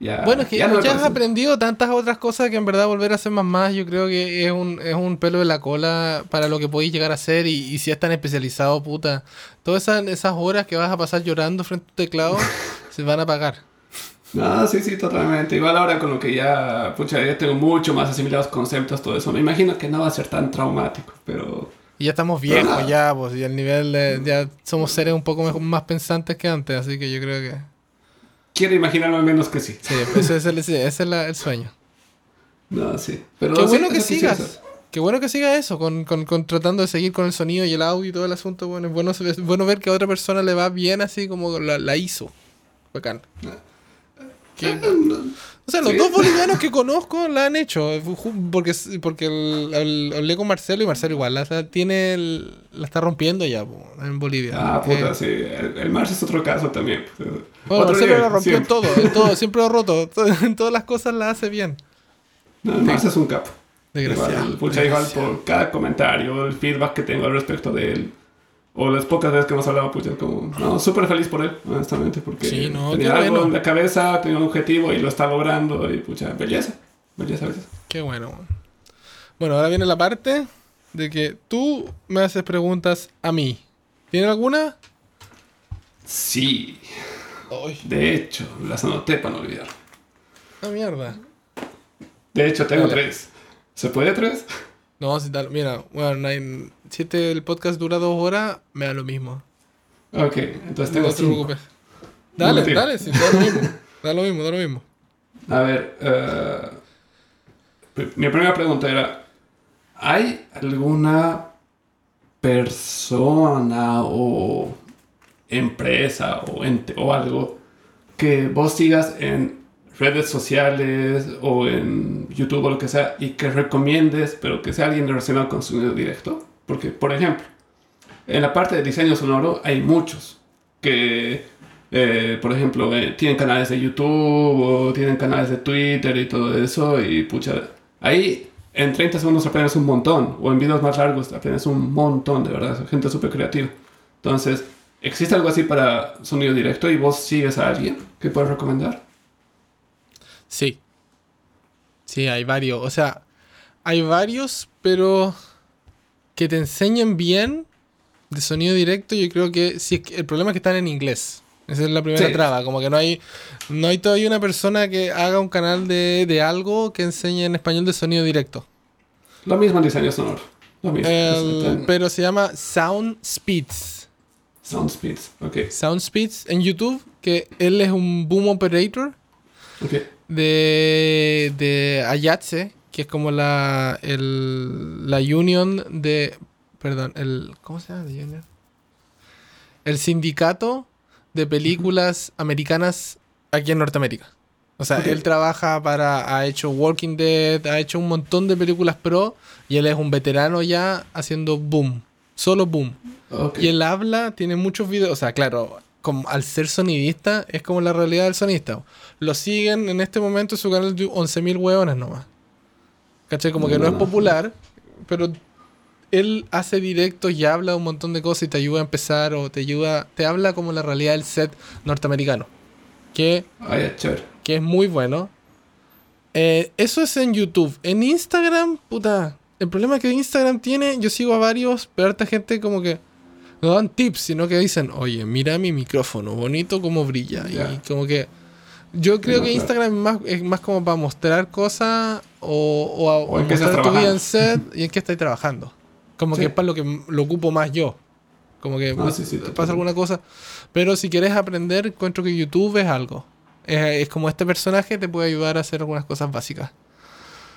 Ya, Bueno, es que ya, no me has aprendido tantas otras cosas que en verdad volver a hacer más más, yo creo que es un, es un pelo de la cola para lo que podéis llegar a hacer y, y si es tan especializado, puta. Todas esas, esas horas que vas a pasar llorando frente a tu teclado [laughs] se van a pagar. No, sí, sí, totalmente. Igual ahora con lo que ya, pucha, ya tengo mucho más asimilados conceptos, todo eso. Me imagino que no va a ser tan traumático, pero... Y ya estamos viejos ya, pues, y el nivel de, ya somos seres un poco más pensantes que antes, así que yo creo que... Quiero imaginarme al menos que sí. Sí, ese es el, ese es la- el sueño. No, sí. Pero Qué sí, bueno que sí, sigas. eso. Qué bueno que sigas eso, con, con- con tratando de seguir con el sonido y el audio y todo el asunto. Bueno, es bueno, es bueno ver que a otra persona le va bien así como la, la hizo. Bacán. Que- o sea, los Sí. dos bolivianos que conozco la han hecho. ju- Porque, porque el- el- hablé con Marcelo y Marcelo igual la, la tiene el- la está rompiendo ya en Bolivia. Ah, Que- puta, sí. El, el Mars es otro caso también. Bueno, Otro nivel, lo rompió en siempre. todo, en todo, siempre lo ha roto. [laughs] En todas las cosas la hace bien. No, el Mars es un capo. Igual, pucha, igual por cada comentario, el feedback que tengo al respecto de él, o las pocas veces que hemos hablado, pucha, como, no, súper feliz por él, honestamente, porque Sí, no, tenía algo bueno. en la cabeza, tenía un objetivo y lo está logrando, y pucha, belleza, belleza a veces. Qué bueno. Bueno, ahora viene la parte de que tú me haces preguntas a mí. ¿Tienes alguna? Sí, Ay, de hecho, las anoté para no olvidar. ah, mierda. De hecho, tengo Dale. tres. ¿Se puede tres? No, si tal, mira, bueno, no hay- si este, el podcast dura dos horas, me da lo mismo. Ok, entonces No tengo te cinco. preocupes. Dale, dale, sí, da lo mismo. [laughs] Da lo mismo, da lo mismo. A ver, pr- mi primera pregunta era, ¿hay alguna persona o empresa o ente o algo que vos sigas en redes sociales o en YouTube o lo que sea y que recomiendes, pero que sea alguien relacionado con sonido directo? Porque, por ejemplo, en la parte de diseño sonoro hay muchos que, eh, por ejemplo, eh, tienen canales de YouTube o tienen canales de Twitter y todo eso. Y pucha, ahí en 30 segundos aprendes un montón. O en videos más largos aprendes un montón, de verdad. Gente súper creativa. Entonces, ¿existe algo así para sonido directo y vos sigues a alguien que puedes recomendar? Sí. Sí, hay varios. O sea, hay varios, pero que te enseñen bien de sonido directo, yo creo que sí, el problema es que están en inglés. Esa es la primera Sí. traba, como que no hay no hay todavía una persona que haga un canal de, de algo que enseñe en español de sonido directo. Lo mismo en diseño sonoro. Lo mismo. El- Es- pero se llama Sound Speeds. Sound speeds. Ok. Sound Speeds en YouTube, que él es un boom operator Ok. de, de Ayatse, que es como la, el, la union de... Perdón, el... ¿Cómo se llama? The union? El sindicato de películas americanas aquí en Norteamérica. O sea, él trabaja para... Ha hecho Walking Dead, ha hecho un montón de películas pro y él es un veterano ya haciendo boom. Solo boom. Y él habla, tiene muchos videos, o sea, claro, como, al ser sonidista, es como la realidad del sonidista. Lo siguen en este momento en su canal de 11.000 hueones nomás. ¿Cachai? Como que no es popular, pero él hace directos y habla un montón de cosas y te ayuda a empezar o te ayuda, te habla como la realidad del set norteamericano. Que, chévere. que es muy bueno. Eh, eso es en YouTube. En Instagram, puta. El problema que Instagram tiene, yo sigo a varios, pero harta gente como que no dan tips, sino que dicen, oye, mira mi micrófono, bonito como brilla. Ya. Y como que yo creo no, que. Instagram es más, es más como para mostrar cosas o, o, a- O o en mostrar tu vida en set y en qué estáis trabajando. Como Sí. que es para lo que lo ocupo más yo. Como que No, me- sí, sí, pasa alguna cosa. Pero si quieres aprender, encuentro que YouTube es algo. Es, es como este personaje te puede ayudar a hacer algunas cosas básicas.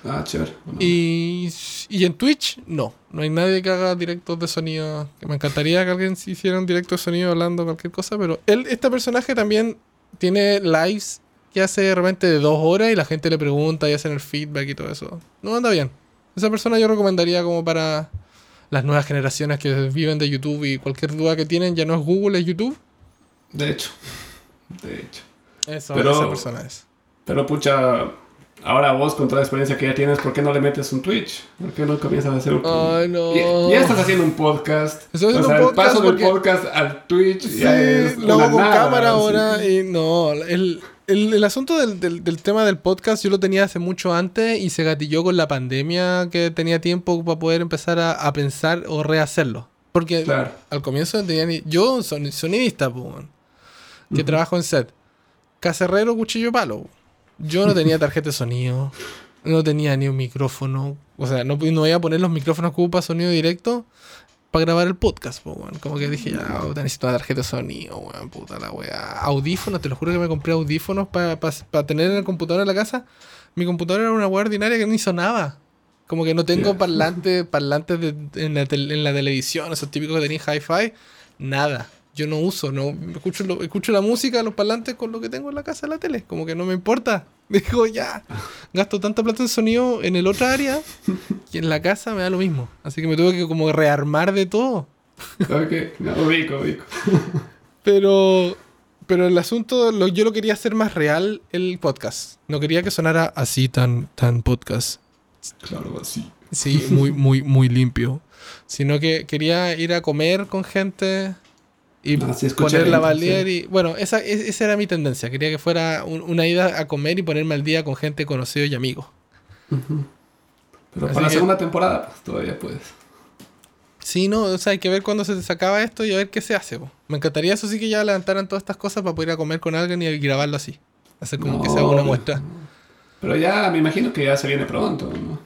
Ah, chévere. Bueno, Y, y en Twitch, no. No hay nadie que haga directos de sonido. Me encantaría que alguien hiciera un directo de sonido hablando cualquier cosa. Pero él, este personaje también tiene lives que hace de repente de dos horas y la gente le pregunta y hacen el feedback y todo eso. No anda bien. Esa persona yo recomendaría como para las nuevas generaciones que viven de YouTube y cualquier duda que tienen ya no es Google, es YouTube. De hecho. De hecho. Eso, Pero- esa persona es. Pero pucha, ahora vos con toda la experiencia que ya tienes, ¿por qué no le metes un Twitch? ¿Por qué no comienzas a hacer un... Ay, no. Ya, ya estás haciendo un podcast. Estoy haciendo o sea, un podcast el paso del porque- podcast al Twitch Sí, ya es lo hago con cámara ahora y no, el, el- el asunto del, del- del tema del podcast yo lo tenía hace mucho antes y se gatilló con la pandemia que tenía tiempo para poder empezar a, a pensar o rehacerlo. Porque Claro. al comienzo tenía ni... Yo son, sonidista, po, weón, que Ujú. trabajo en set. Cacerrero, cuchillo palo. Yo no tenía tarjeta de sonido, no tenía ni un micrófono. O sea, no, no iba a poner los micrófonos que ocupa sonido directo para grabar el podcast, po, weón. Como que dije, ya, puta, necesito una tarjeta de sonido, weón, puta la weá. Audífonos, te lo juro que me compré audífonos para tener en el computador en la casa. Mi computador era una weá ordinaria que ni sonaba. Como que no tengo parlantes, parlantes de- en, en la televisión, esos típicos que tenían hi-fi. Nada. Yo no uso, no escucho, lo- escucho la música, los parlantes con lo que tengo en la casa de la tele. Como que no me importa. [laughs] Digo, ya, gasto tanta plata en sonido en el otra área y en la casa me da lo mismo. Así que me tuve que como rearmar de todo. ¿Sabes qué? No, ubico, ubico. [laughs] Pero, pero el asunto, lo- yo lo quería hacer más real el podcast. No quería que sonara así tan, tan podcast. Claro, así. Sí, muy, muy, muy limpio. Sino que quería ir a comer con gente y Ah, sí, ponerla a bien, valer. Y, bueno, esa, es- esa era mi tendencia. Quería que fuera un- una ida a comer y ponerme al día con gente conocida y amigos. Pero Así para la que- segunda temporada, pues todavía puedes. Sí, no, o sea, hay que ver cuándo se sacaba esto y a ver qué se hace. po. Me encantaría eso sí que ya levantaran todas estas cosas para poder ir a comer con alguien y grabarlo así. Hacer como que sea una pero- muestra. Pero ya me imagino que ya se viene pronto, ¿no?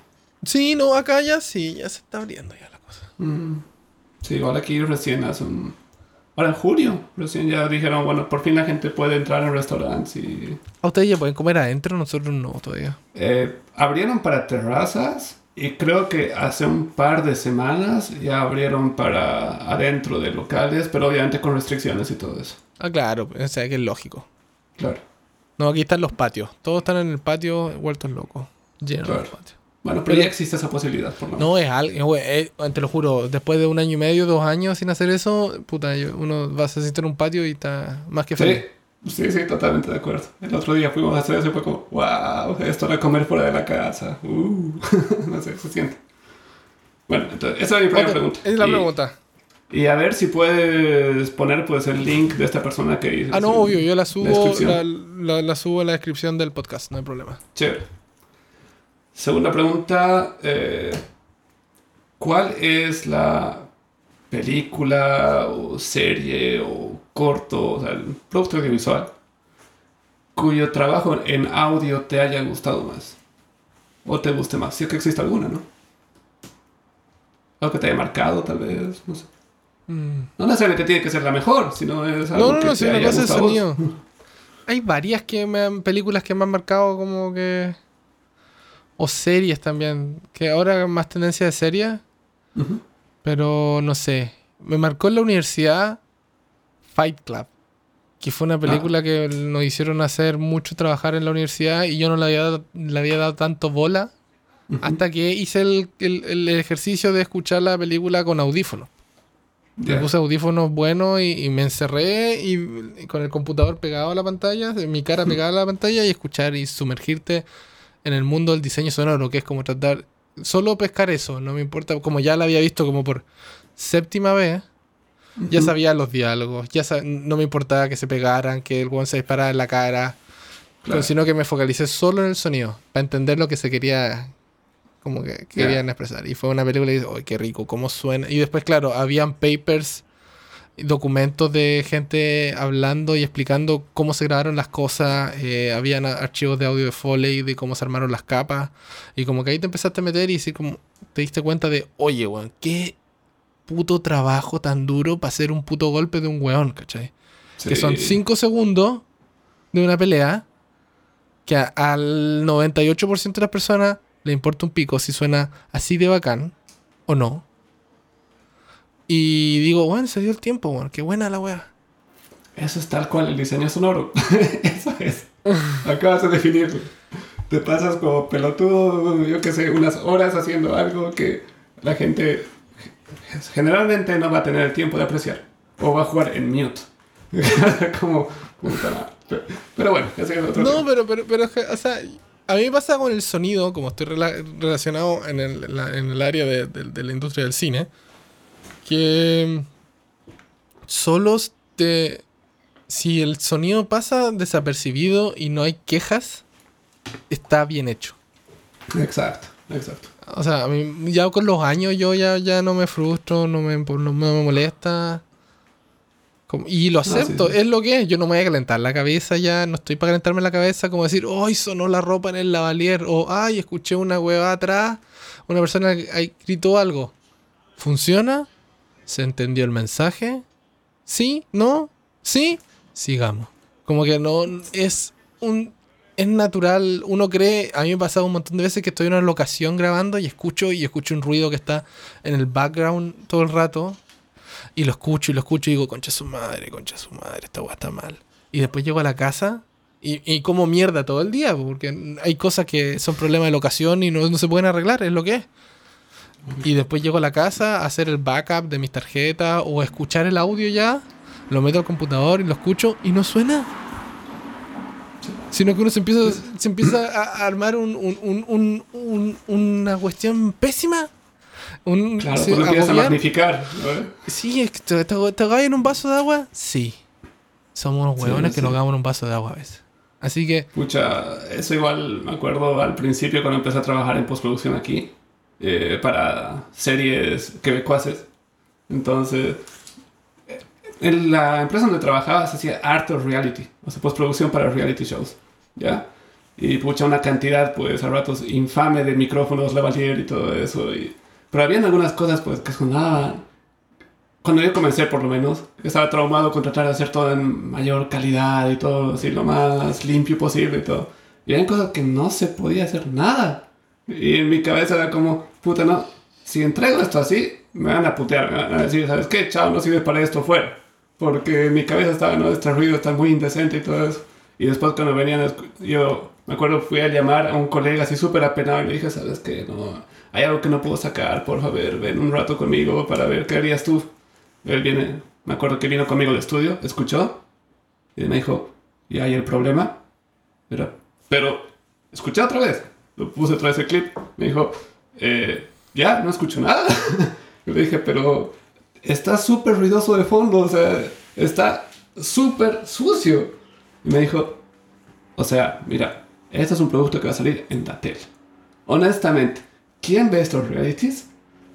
Sí, no, acá ya sí, ya se está abriendo ya la cosa. Mm. Sí, igual aquí recién hace un... Ahora en julio, recién ya dijeron, bueno, por fin la gente puede entrar en restaurantes y... ¿A ustedes ya pueden comer adentro? Nosotros no todavía. Eh, abrieron para terrazas y creo que hace un par de semanas ya abrieron para adentro de locales, pero obviamente con restricciones y todo eso. Ah, claro, o sea que es lógico. Claro. No, aquí están los patios. Todos están en el patio vueltos locos. Llenos Claro. patios. Bueno, pero ya existe esa posibilidad, por lo menos. No, es algo, eh, te lo juro, después de un año y medio, dos años sin hacer eso, puta, uno va a sentar en un patio y está más que feliz. Sí, sí, sí, totalmente de acuerdo. El otro día fuimos a hacer eso y fue como, wow, esto de comer fuera de la casa. Uh. [laughs] no sé, se siente. Bueno, entonces, esa es mi primera Ok, pregunta. Es la y, pregunta. Y a ver si puedes poner pues el link de esta persona que dice. Ah, no, obvio, yo la subo, la, la- la subo en la descripción del podcast, no hay problema. Chévere. Segunda pregunta. eh, ¿Cuál es la película o serie o corto, o sea, el producto audiovisual cuyo trabajo en audio te haya gustado más? O te guste más, si es que existe alguna, ¿no? Algo que te haya marcado, tal vez, no sé. Mm. No necesariamente tiene que ser la mejor, sino es algo No, no, que no, te si haya gustado. [laughs] Hay varias que me han, películas que me han marcado como que... O series también, que ahora más tendencia de serie, Ujú. pero no sé. Me marcó en la universidad Fight Club, que fue una película que nos hicieron hacer mucho trabajar en la universidad y yo no le había dado, le había dado tanto bola hasta que hice el, el- el ejercicio de escuchar la película con audífonos. Me Ya. puse audífonos buenos y, y me encerré y, y con el computador pegado a la pantalla, mi cara pegada a la pantalla y escuchar y sumergirte en el mundo del diseño sonoro, que es como tratar solo pescar eso, no me importa, como ya la había visto como por séptima vez, ya sabía los diálogos, ya no me importaba que se pegaran, que el weón se disparara en la cara, Claro. sino que me focalicé solo en el sonido, para entender lo que se quería, como que querían expresar. Y fue una película y dije, ¡ay, qué rico! ¿Cómo suena? Y después, claro, habían papers, documentos de gente hablando y explicando cómo se grabaron las cosas, eh, habían archivos de audio de Foley, de cómo se armaron las capas, y como que ahí te empezaste a meter y decir como, te diste cuenta de, oye, weón, qué puto trabajo tan duro para hacer un puto golpe de un weón, ¿cachai? Que Sí. son 5 segundos de una pelea que a- al 98% de las personas le importa un pico si suena así de bacán o no. Y digo, bueno, se dio el tiempo, weón, qué buena la wea. Eso es tal cual el diseño sonoro. [laughs] Eso es. Acabas de definirlo. Te pasas como pelotudo, yo qué sé, unas horas haciendo algo que la gente generalmente no va a tener el tiempo de apreciar. O va a jugar en mute. [laughs] como puta. Pero, pero bueno, ese es otro No, tema. pero, pero, pero, o sea, a mí me pasa con el sonido, como estoy rela- relacionado en el, la- en el área de, de- de la industria del cine, que solo te... Si el sonido pasa desapercibido y no hay quejas, está bien hecho. Exacto, exacto. O sea, a mí ya con los años yo ya, ya no me frustro, no me, no me molesta. Como- y lo acepto, sí. es lo que es. Yo no me voy a calentar la cabeza ya, no estoy para calentarme la cabeza como decir, ¡ay, sonó la ropa en el lavalier! O ¡ay, escuché una hueva atrás! Una persona ahí gritó algo. ¿Funciona? ¿Se entendió el mensaje? ¿Sí? ¿No? ¿Sí? Sigamos. Como que no es un es natural, uno cree, a mí me ha pasado un montón de veces que estoy en una locación grabando y escucho y escucho un ruido que está en el background todo el rato y lo escucho y lo escucho y digo, concha su madre, concha su madre, esta weá está mal. Y después llego a la casa y, y como mierda todo el día, porque hay cosas que son problemas de locación y no, no se pueden arreglar, es lo que es. Y después llego a la casa a hacer el backup de mis tarjetas o a escuchar el audio ya, lo meto al computador y lo escucho y no suena. Sino que uno se empieza, se empieza a armar un, un- un- un- un- una cuestión pésima. Un, Claro, se- tú lo empiezas a magnificar. Sí, es que te, te, te en un vaso de agua. Sí. Somos unos Sí, huevones que sí. nos ahogamos en un vaso de agua a veces. Así que, Pucha, eso igual me acuerdo al principio cuando empecé a trabajar en postproducción aquí eh, para series quebecuaces. Entonces, eh, en la empresa donde trabajaba se hacía art of reality, o sea, postproducción para reality shows, ¿ya? Y pucha, una cantidad, pues, a ratos infame de micrófonos, lavalier y todo eso. Y... Pero habían algunas cosas, pues, que sonaban cuando yo comencé por lo menos, estaba traumado con tratar de hacer todo en mayor calidad y todo así lo más limpio posible y todo. Y cosas que no se podía hacer nada. Y en mi cabeza era como, puta, no, si entrego esto así, me van a putear, me van a decir, ¿sabes qué? Chao, no sirve para esto, fuera. Porque en mi cabeza estaba, no, este ruido está muy indecente y todo eso. Y después cuando venían, yo me acuerdo fui a llamar a un colega así súper apenado y le dije, ¿sabes qué? No, hay algo que no puedo sacar, por favor, ven un rato conmigo para ver qué harías tú. Él viene, me acuerdo que vino conmigo al estudio, escuchó y me dijo, ¿y hay el problema? Pero, pero, escuché otra vez. Lo puse otra vez el clip. Me dijo, eh, ya, no escucho nada. [laughs] Yo le dije, pero está súper ruidoso de fondo, o sea, está súper sucio. Y me dijo, o sea, mira, este es un producto que va a salir en la. Honestamente, ¿quién ve estos realities?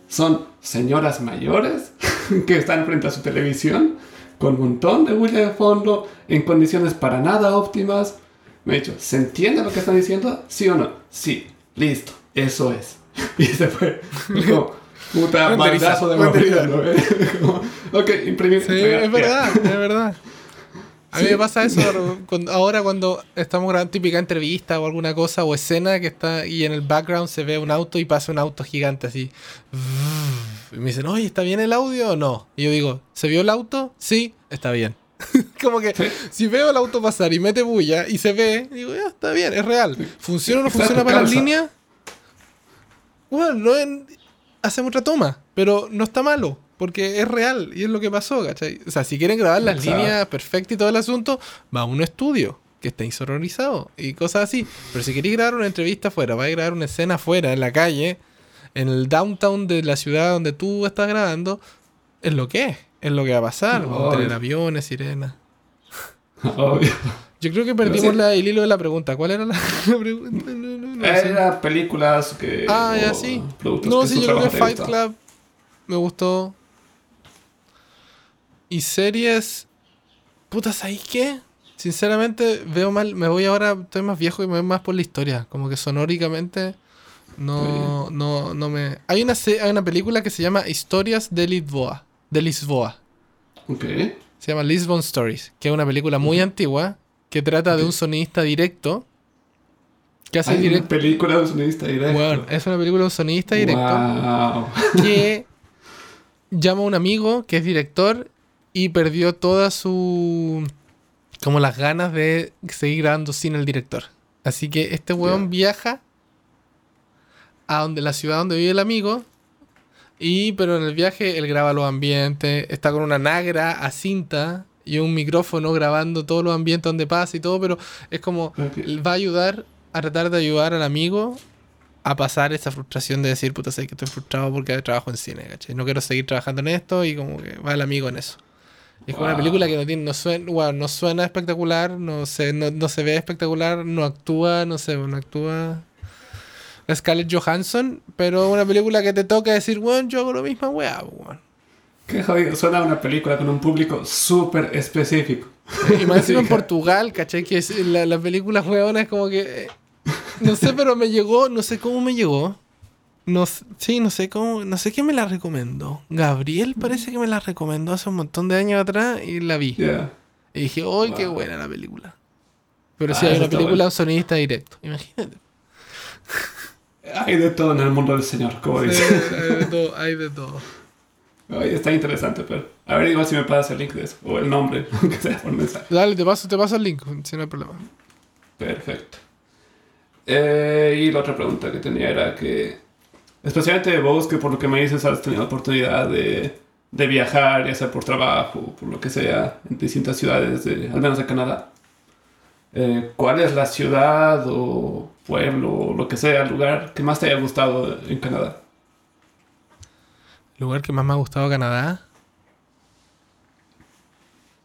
Son señoras mayores [laughs] que están frente a su televisión con un montón de bulla de fondo en condiciones para nada óptimas. Me ha dicho, ¿se entiende lo que están diciendo? ¿Sí o no? Sí, listo, eso es. [laughs] Y se fue. Como, puta baldazo de mordido, ¿no? [laughs] Ok, imprimir. sí, entregar, es verdad, es verdad. A mí Sí. me pasa eso [laughs] cuando- ahora cuando estamos grabando típica entrevista o alguna cosa o escena que está y en el background se ve un auto y pasa un auto gigante así. Y me dicen, oye, ¿está bien el audio o no? Y yo digo, ¿se vio el auto? Sí, está bien. [laughs] Como que Sí. si veo el auto pasar y mete bulla y se ve, digo, ya, está bien, es real. ¿Funciona o no Exacto, funciona para las líneas? Bueno, no en- hacemos otra toma, pero no está malo, porque es real y es lo que pasó, ¿cachai? O sea, si quieren grabar las Exacto. líneas perfectas y todo el asunto, va a un estudio que esté insonorizado y cosas así. Pero si queréis grabar una entrevista afuera, vais a grabar una escena afuera, en la calle, en el downtown de la ciudad donde tú estás grabando, es lo que es. Es lo que va a pasar. Vamos a tener aviones, sirenas. [laughs] Obvio. Yo creo que perdimos sí. la- el hilo de la pregunta. ¿Cuál era la, [laughs] la pregunta? No, no, no sé. Películas que. Ah, ya sí. No, sí, yo creo que Fight. Club me gustó. Y series. Puta, ¿sabéis qué? Sinceramente, veo mal. Me voy ahora, estoy más viejo y me voy más por la historia. Como que sonóricamente. No, no, no me. Hay una, hay una película que se llama Historias de Lisboa. De Lisboa. Ok. Se llama Lisbon Stories. Que es una película muy antigua. Que trata de un sonidista directo. Que hace Hay una directo. película de un sonidista directo. Bueno, es una película de un sonidista directo Wow. que llama a un amigo que es director y perdió toda su como las ganas de seguir grabando sin el director. Así que este weón viaja a donde la ciudad donde vive el amigo y pero en el viaje él graba los ambientes, está con una nagra a cinta y un micrófono grabando todos los ambientes donde pasa y todo, pero es como va a ayudar a tratar de ayudar al amigo a pasar esa frustración de decir, puta, sé que estoy frustrado porque trabajo en cine, ¿cachai? No quiero seguir trabajando en esto y como que va el amigo en eso. Es como una Wow. película que no tiene, no suena, bueno, no suena espectacular, no se, no, no se ve espectacular, no actúa, no sé, no actúa Scarlett Johansson, pero una película que te toca decir, bueno, yo hago lo mismo, weá, weón. Qué jodido. Suena una película con un público súper específico. Y más encima en. [laughs] Portugal, ¿cachai? Que la, la película weona es como que. eh, No sé, pero me llegó, no sé cómo me llegó. No, sí, no sé cómo, no sé quién me la recomendó. Gabriel parece que me la recomendó hace un montón de años atrás y la vi. Y dije, ¡ay, qué Wow. buena la película! Pero Ah, sí, hay una película bueno. de un sonidista directo. Imagínate. Hay de todo en el mundo del señor, como Sí, dice. hay de todo. Hay de todo. Ay, está interesante, pero. A ver, igual si me pasas el link de eso. O el nombre, [laughs] aunque sea por mensaje. Dale, te paso, te paso el link, si no hay problema. Perfecto. Eh, y la otra pregunta que tenía era que, especialmente vos, que por lo que me dices has tenido la oportunidad de, de viajar, ya sea por trabajo, por lo que sea, en distintas ciudades, de, al menos de Canadá. Eh, ¿Cuál es la ciudad o pueblo o lo que sea, lugar que más te haya gustado en Canadá? El lugar que más me ha gustado Canadá.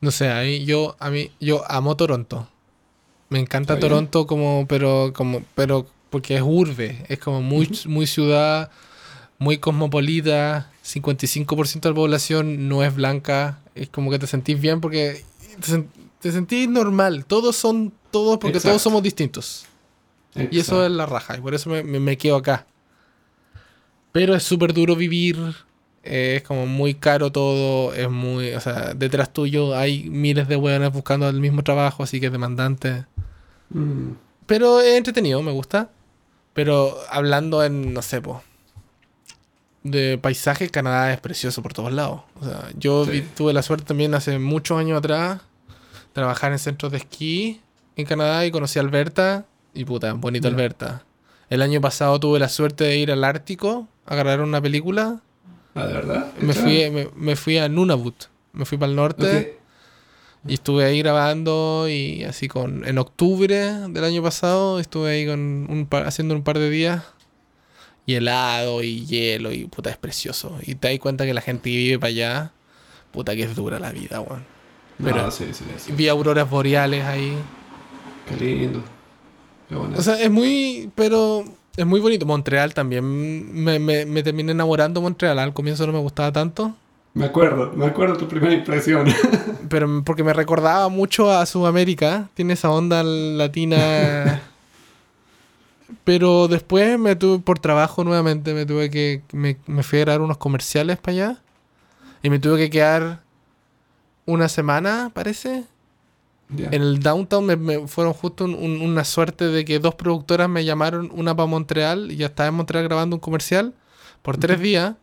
No sé, a mí, yo, a mí, yo amo Toronto. Me encanta. Toronto como, pero, como, pero porque es urbe, es como muy, muy ciudad, muy cosmopolita. 55% de la población no es blanca. Es como que te sentís bien porque te, sen- te sentís normal. Todos son todos porque Exacto. todos somos distintos. Y eso es Exacto. la raja. Y por eso me, me- me quedo acá. Pero es súper duro vivir. eh, es como muy caro todo. Es muy. O sea, detrás tuyo hay miles de hueones buscando el mismo trabajo, así que es demandante. Mm, Pero es entretenido, me gusta. Pero hablando en, no sé, po, de paisaje, Canadá es precioso por todos lados. O sea, yo Sí. vi- tuve la suerte también hace muchos años atrás trabajar en centros de esquí en Canadá y conocí a Alberta. Y puta, bonito. Alberta. El año pasado tuve la suerte de ir al Ártico a grabar una película. Ah, ¿de verdad? Me fui, me, me fui a Nunavut. Me fui para el norte. Y estuve ahí grabando y así con... En octubre del año pasado estuve ahí con un par- haciendo un par de días. Y helado y hielo y puta, es precioso. Y te das cuenta que la gente que vive para allá, puta que es dura la vida, weón. Pero- No, sí, sí, sí. Vi auroras boreales ahí. Qué lindo. Qué bueno. O sea, es muy... Pero es muy bonito. Montreal también. Me, me, me terminé enamorando de Montreal. Al comienzo no me gustaba tanto. Me acuerdo, me acuerdo tu primera impresión. [laughs] Pero porque me recordaba mucho a Sudamérica. Tiene esa onda latina. [laughs] Pero después me tuve, por trabajo nuevamente, me tuve que. Me, me fui a grabar unos comerciales para allá. Y me tuve que quedar una semana, parece. En el downtown me, me fueron justo un- un- una suerte de que dos productoras me llamaron, una para Montreal, y ya estaba en Montreal grabando un comercial por tres días.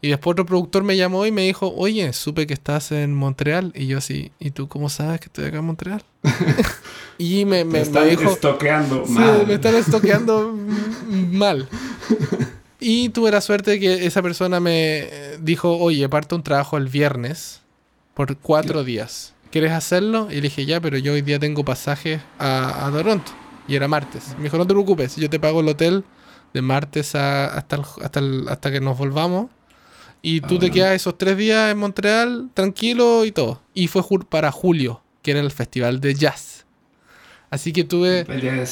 Y después otro productor me llamó y me dijo, oye, supe que estás en Montreal. Y yo así, ¿y tú cómo sabes que estoy acá en Montreal? [laughs] y me, Me, me, me están dijo, estoqueando Sí, mal. me están estoqueando mal. [laughs] Y tuve la suerte de que esa persona me eh, dijo, oye, parto un trabajo el viernes por cuatro días. ¿Quieres hacerlo? Y le dije, ya, pero yo hoy día tengo pasaje a, a Toronto. Y era martes. Me dijo, no te preocupes, yo te pago el hotel de martes a- hasta, el- hasta, el- hasta que nos volvamos. Y Ah, tú te bueno. quedas esos tres días en Montreal, tranquilo y todo. Y fue para julio, que era el festival de jazz. Así que tuve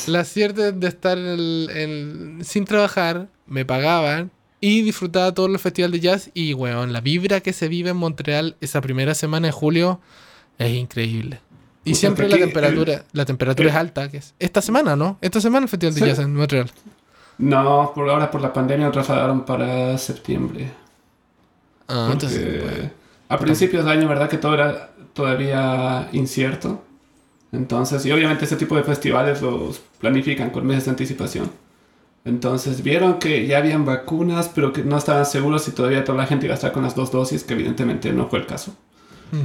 la suerte de estar en el- en- sin trabajar, me pagaban y disfrutaba todo el festival de jazz. Y, weón, la vibra que se vive en Montreal esa primera semana de julio es increíble. Y Puta, siempre la temperatura, la temperatura el- es alta. Que es esta semana, ¿no? Esta semana el festival de Sí. jazz en Montreal. No, por ahora por la pandemia lo trasladaron para septiembre. Ah, entonces. a principios de año, ¿verdad? Que todo era todavía incierto. Entonces, y obviamente ese tipo de festivales los planifican con meses de anticipación. Entonces vieron que ya habían vacunas, pero que no estaban seguros si todavía toda la gente iba a estar con las dos dosis, que evidentemente no fue el caso.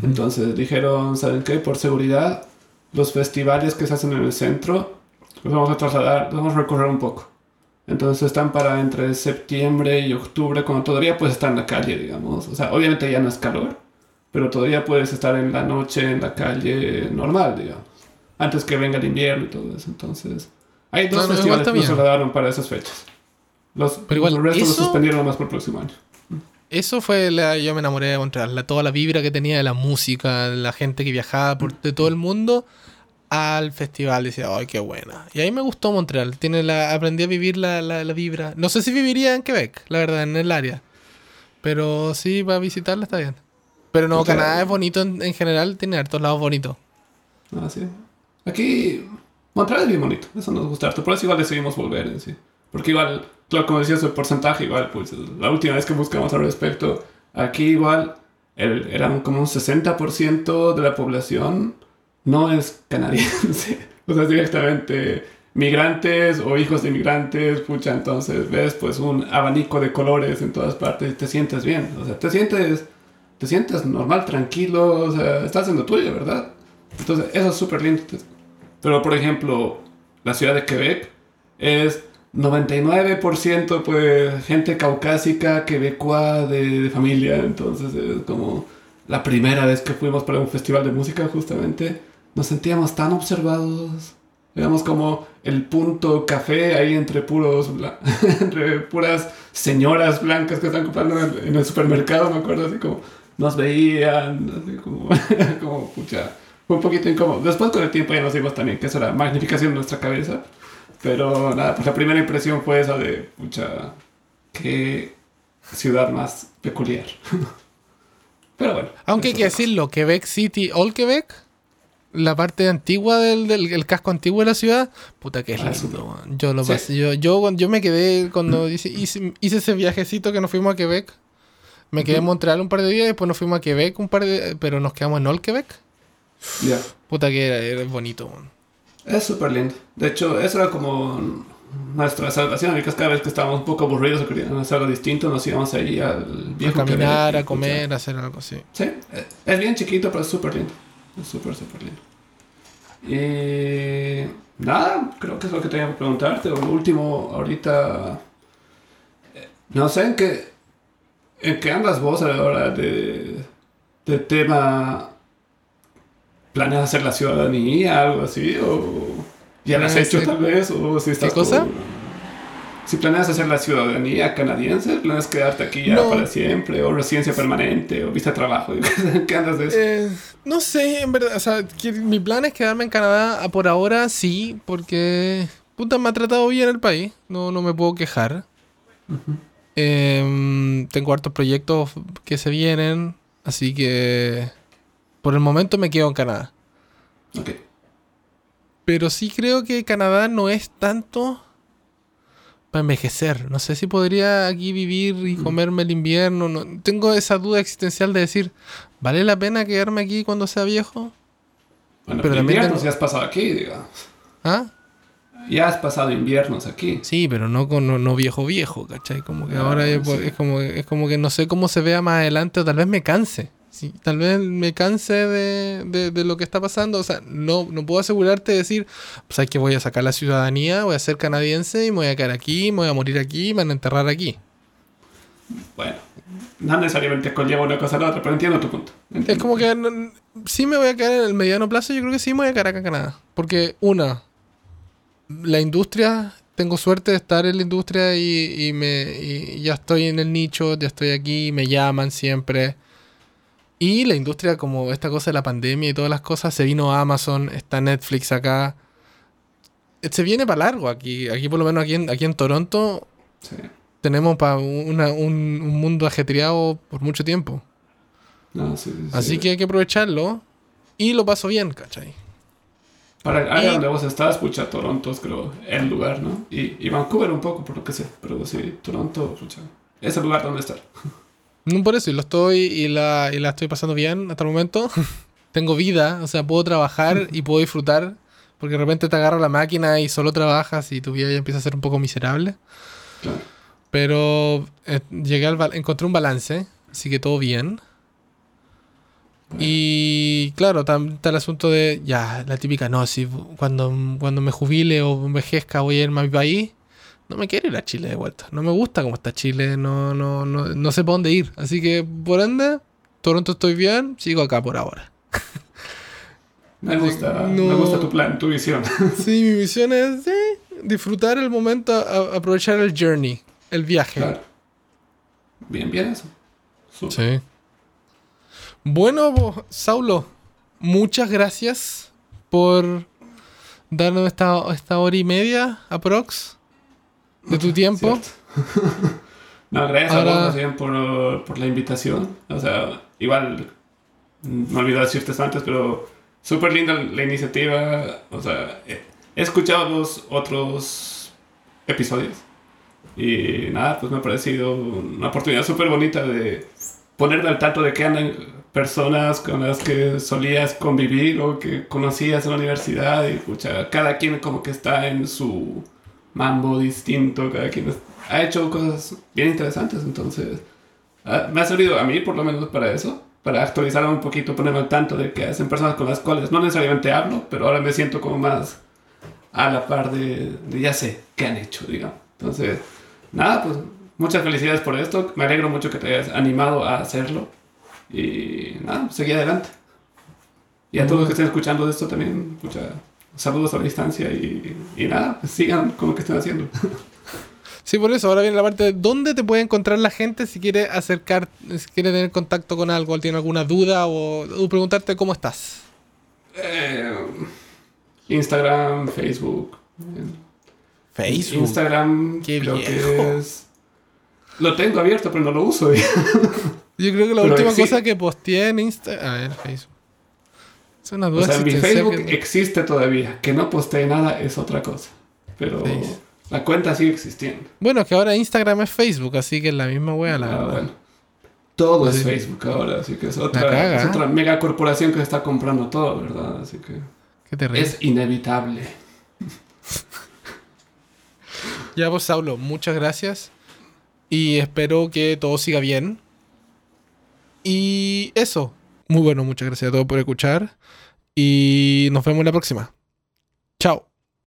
Entonces dijeron, ¿saben qué? Por seguridad, los festivales que se hacen en el centro, los vamos a trasladar, los vamos a recorrer un poco. Entonces están para entre septiembre y octubre, cuando todavía puedes estar en la calle, digamos. O sea, obviamente ya no es calor, pero todavía puedes estar en la noche en la calle normal, digamos. Antes que venga el invierno y todo eso. Entonces, hay dos No, no, festivales que nos bien. trasladaron para esas fechas. Los, Pero igual, el resto los eso- suspendieron más por el próximo año. Eso fue la. Yo me enamoré de Montreal. La, toda la vibra que tenía de la música, la gente que viajaba por de todo el mundo al festival. Decía, ¡ay, qué buena! Y ahí me gustó Montreal. Tiene la, aprendí a vivir la, la, la vibra. No sé si viviría en Quebec, la verdad, en el área. Pero sí, para visitarla está bien. Pero no, Canadá es bonito en, en general, tiene hartos lados bonitos. Ah, sí. Aquí, Montreal es bien bonito, eso nos gusta harto, por eso igual decidimos volver en sí. Porque igual, claro, como decías, el porcentaje igual, pues la última vez que buscamos al respecto, aquí igual el, eran como un 60% de la población no es canadiense. [laughs] O sea, es directamente migrantes o hijos de migrantes, pucha, entonces ves pues un abanico de colores en todas partes y te sientes bien. O sea, te sientes, te sientes normal, tranquilo, o sea, estás en lo tuyo, ¿verdad? Entonces, eso es súper lindo. Pero, por ejemplo, la ciudad de Quebec es 99% pues gente caucásica, quebecoa de, de familia. Entonces, es como la primera vez que fuimos para un festival de música, justamente, nos sentíamos tan observados. Éramos como el punto café ahí entre puros [laughs] entre puras señoras blancas que están comprando en el supermercado, me acuerdo, así como nos veían, así como, [laughs] como pucha, fue un poquito incómodo. Después con el tiempo ya nos dimos también que eso era magnificación en nuestra cabeza, pero nada, pues la primera impresión fue esa de, pucha, qué ciudad más peculiar. [laughs] pero bueno. Aunque hay que decirlo, Quebec City, All Quebec, la parte antigua del, del el casco antiguo de la ciudad, puta que es Ah, lindo. Yo lo Sí. pasé, yo, yo, cuando- yo me quedé cuando hice, hice, hice ese viajecito que nos fuimos a Quebec. Me quedé en Ujú. Montreal un par de días, después nos fuimos a Quebec un par de pero nos quedamos en All Quebec. Ya. Puta que era, era bonito. man. Es súper lindo. De hecho, eso era como nuestra salvación. Y que cada vez que estábamos un poco aburridos o queríamos hacer algo distinto, nos íbamos ahí al A viejo caminar, Quebec y, a comer, a hacer algo así. Sí, es bien chiquito, pero es súper lindo. Es súper, súper lindo. Y nada, creo que es lo que tenía que preguntarte. Lo último, ahorita. No sé en qué. ¿En qué andas vos ahora de, de tema? ¿Planeas hacer la ciudadanía, algo así? ¿O ya lo has hecho hacer- tal vez? ¿O si estás ¿Qué cosa? Si planeas hacer la ciudadanía canadiense, planeas quedarte aquí ya No. para siempre, o residencia permanente, o visa de trabajo. ¿En [laughs] qué andas de eso? Eh, no sé, en verdad, o sea, que mi plan es quedarme en Canadá a por ahora, sí, porque puta me ha tratado bien el país, no, no me puedo quejar. Em, tengo hartos proyectos que se vienen, así que por el momento me quedo en Canadá. Ok. Pero sí creo que Canadá no es tanto para envejecer. No sé si podría aquí vivir y comerme el invierno. no- Tengo esa duda existencial de decir, ¿vale la pena quedarme aquí cuando sea viejo? Bueno, Pero también inviernos tengo- ya has pasado aquí, digamos. ¿Ah? Ya has pasado inviernos aquí. Sí, pero no con no, no viejo viejo, ¿cachai? Como que Ah, ahora sí. es, como, es como que no sé cómo se vea más adelante o tal vez me canse. Sí, tal vez me canse de, de- de lo que está pasando. O sea, no, no puedo asegurarte de decir, pues hay que voy a sacar la ciudadanía, voy a ser canadiense y me voy a quedar aquí, me voy a morir aquí, me van a enterrar aquí. Bueno, no necesariamente conlleva una cosa a la otra, pero entiendo tu punto. Es como que no- sí me voy a quedar en el mediano plazo, yo creo que sí me voy a quedar acá en Canadá. Porque, una, la industria tengo suerte de estar en la industria y, y me, y ya estoy en el nicho, ya estoy aquí, me llaman siempre. Y la industria, como esta cosa de la pandemia y todas las cosas, se vino a Amazon, está Netflix acá. Se viene para largo aquí. Aquí, por lo menos aquí en, aquí en Toronto, Sí. tenemos para un, un mundo ajetreado por mucho tiempo. No, sí, sí, Así sí. que hay que aprovecharlo. Y lo paso bien, ¿cachai? Para y- donde vos estás, pucha, Toronto es creo el lugar, ¿no? Y, y Vancouver un poco, por lo que sé. Pero sí, Toronto, pucha, es el lugar donde estar. [laughs] No por eso, y lo estoy y la, y la estoy pasando bien hasta el momento. [laughs] Tengo vida, o sea, puedo trabajar [laughs] y puedo disfrutar. Porque de repente te agarra la máquina y solo trabajas y tu vida ya empieza a ser un poco miserable. Pero eh, llegué al encontré un balance, así que todo bien. Y claro, está el asunto de, ya, la típica, no, si cuando, cuando me jubile o envejezca voy a irme a mi país, no me quiero ir a Chile de vuelta. No me gusta cómo está Chile, no, no, no, no sé para dónde ir. Así que, por ende, Toronto estoy bien, sigo acá por ahora. [laughs] Me gusta, No. me gusta tu plan, tu visión. [laughs] Sí, mi misión es sí, disfrutar el momento, a- aprovechar el journey, el viaje. Claro. Bien, bien eso. Sí. Bueno, Saulo, muchas gracias por darnos esta, esta hora y media, aprox, de tu tiempo. [laughs] No, gracias a Ahora- vos más bien por, por la invitación. O sea, igual, me olvidé decirte antes, pero súper linda la iniciativa. O sea, he, he escuchado los otros episodios. Y nada, pues me ha parecido una oportunidad súper bonita de ponerme al tanto de que andan personas con las que solías convivir o que conocías en la universidad y escucha, cada quien como que está en su mambo distinto, cada quien ha hecho cosas bien interesantes, entonces ah, me ha servido a mí por lo menos para eso, para actualizarme un poquito, ponerme al tanto de que hacen personas con las cuales no necesariamente hablo, pero ahora me siento como más a la par de, de ya sé qué han hecho, digamos. Entonces, nada, pues muchas felicidades por esto, me alegro mucho que te hayas animado a hacerlo y nada, seguí adelante. Y a todos los que estén escuchando esto también, mucha, saludos a la distancia y, y nada, pues sigan con lo que estén haciendo. [laughs] Sí, por eso, ahora viene la parte de dónde te puede encontrar la gente si quiere acercar, si quiere tener contacto con algo, tiene alguna duda o, o preguntarte cómo estás. Eh, Instagram, Facebook. eh, Facebook. Instagram Qué creo viejo. que es... Lo tengo abierto, pero no lo uso. [laughs] Yo creo que la Pero última cosa que posteé en Insta... A ver, Facebook. Es una O duda sea, mi Facebook que- existe todavía. Que no postee nada es otra cosa. Pero la cuenta sigue existiendo. Bueno, que ahora Instagram es Facebook, así que es la misma wea, la Ah, verdad. bueno. Todo es. Facebook ahora, así que es otra, caga, es ¿eh? otra mega corporación que está comprando todo, ¿verdad? Así que Qué terrible. es inevitable. [laughs] Ya, pues, Saulo, muchas gracias. Y espero que todo siga bien. Y eso. Muy bueno, muchas gracias a todos por escuchar. Y nos vemos la próxima. Chao.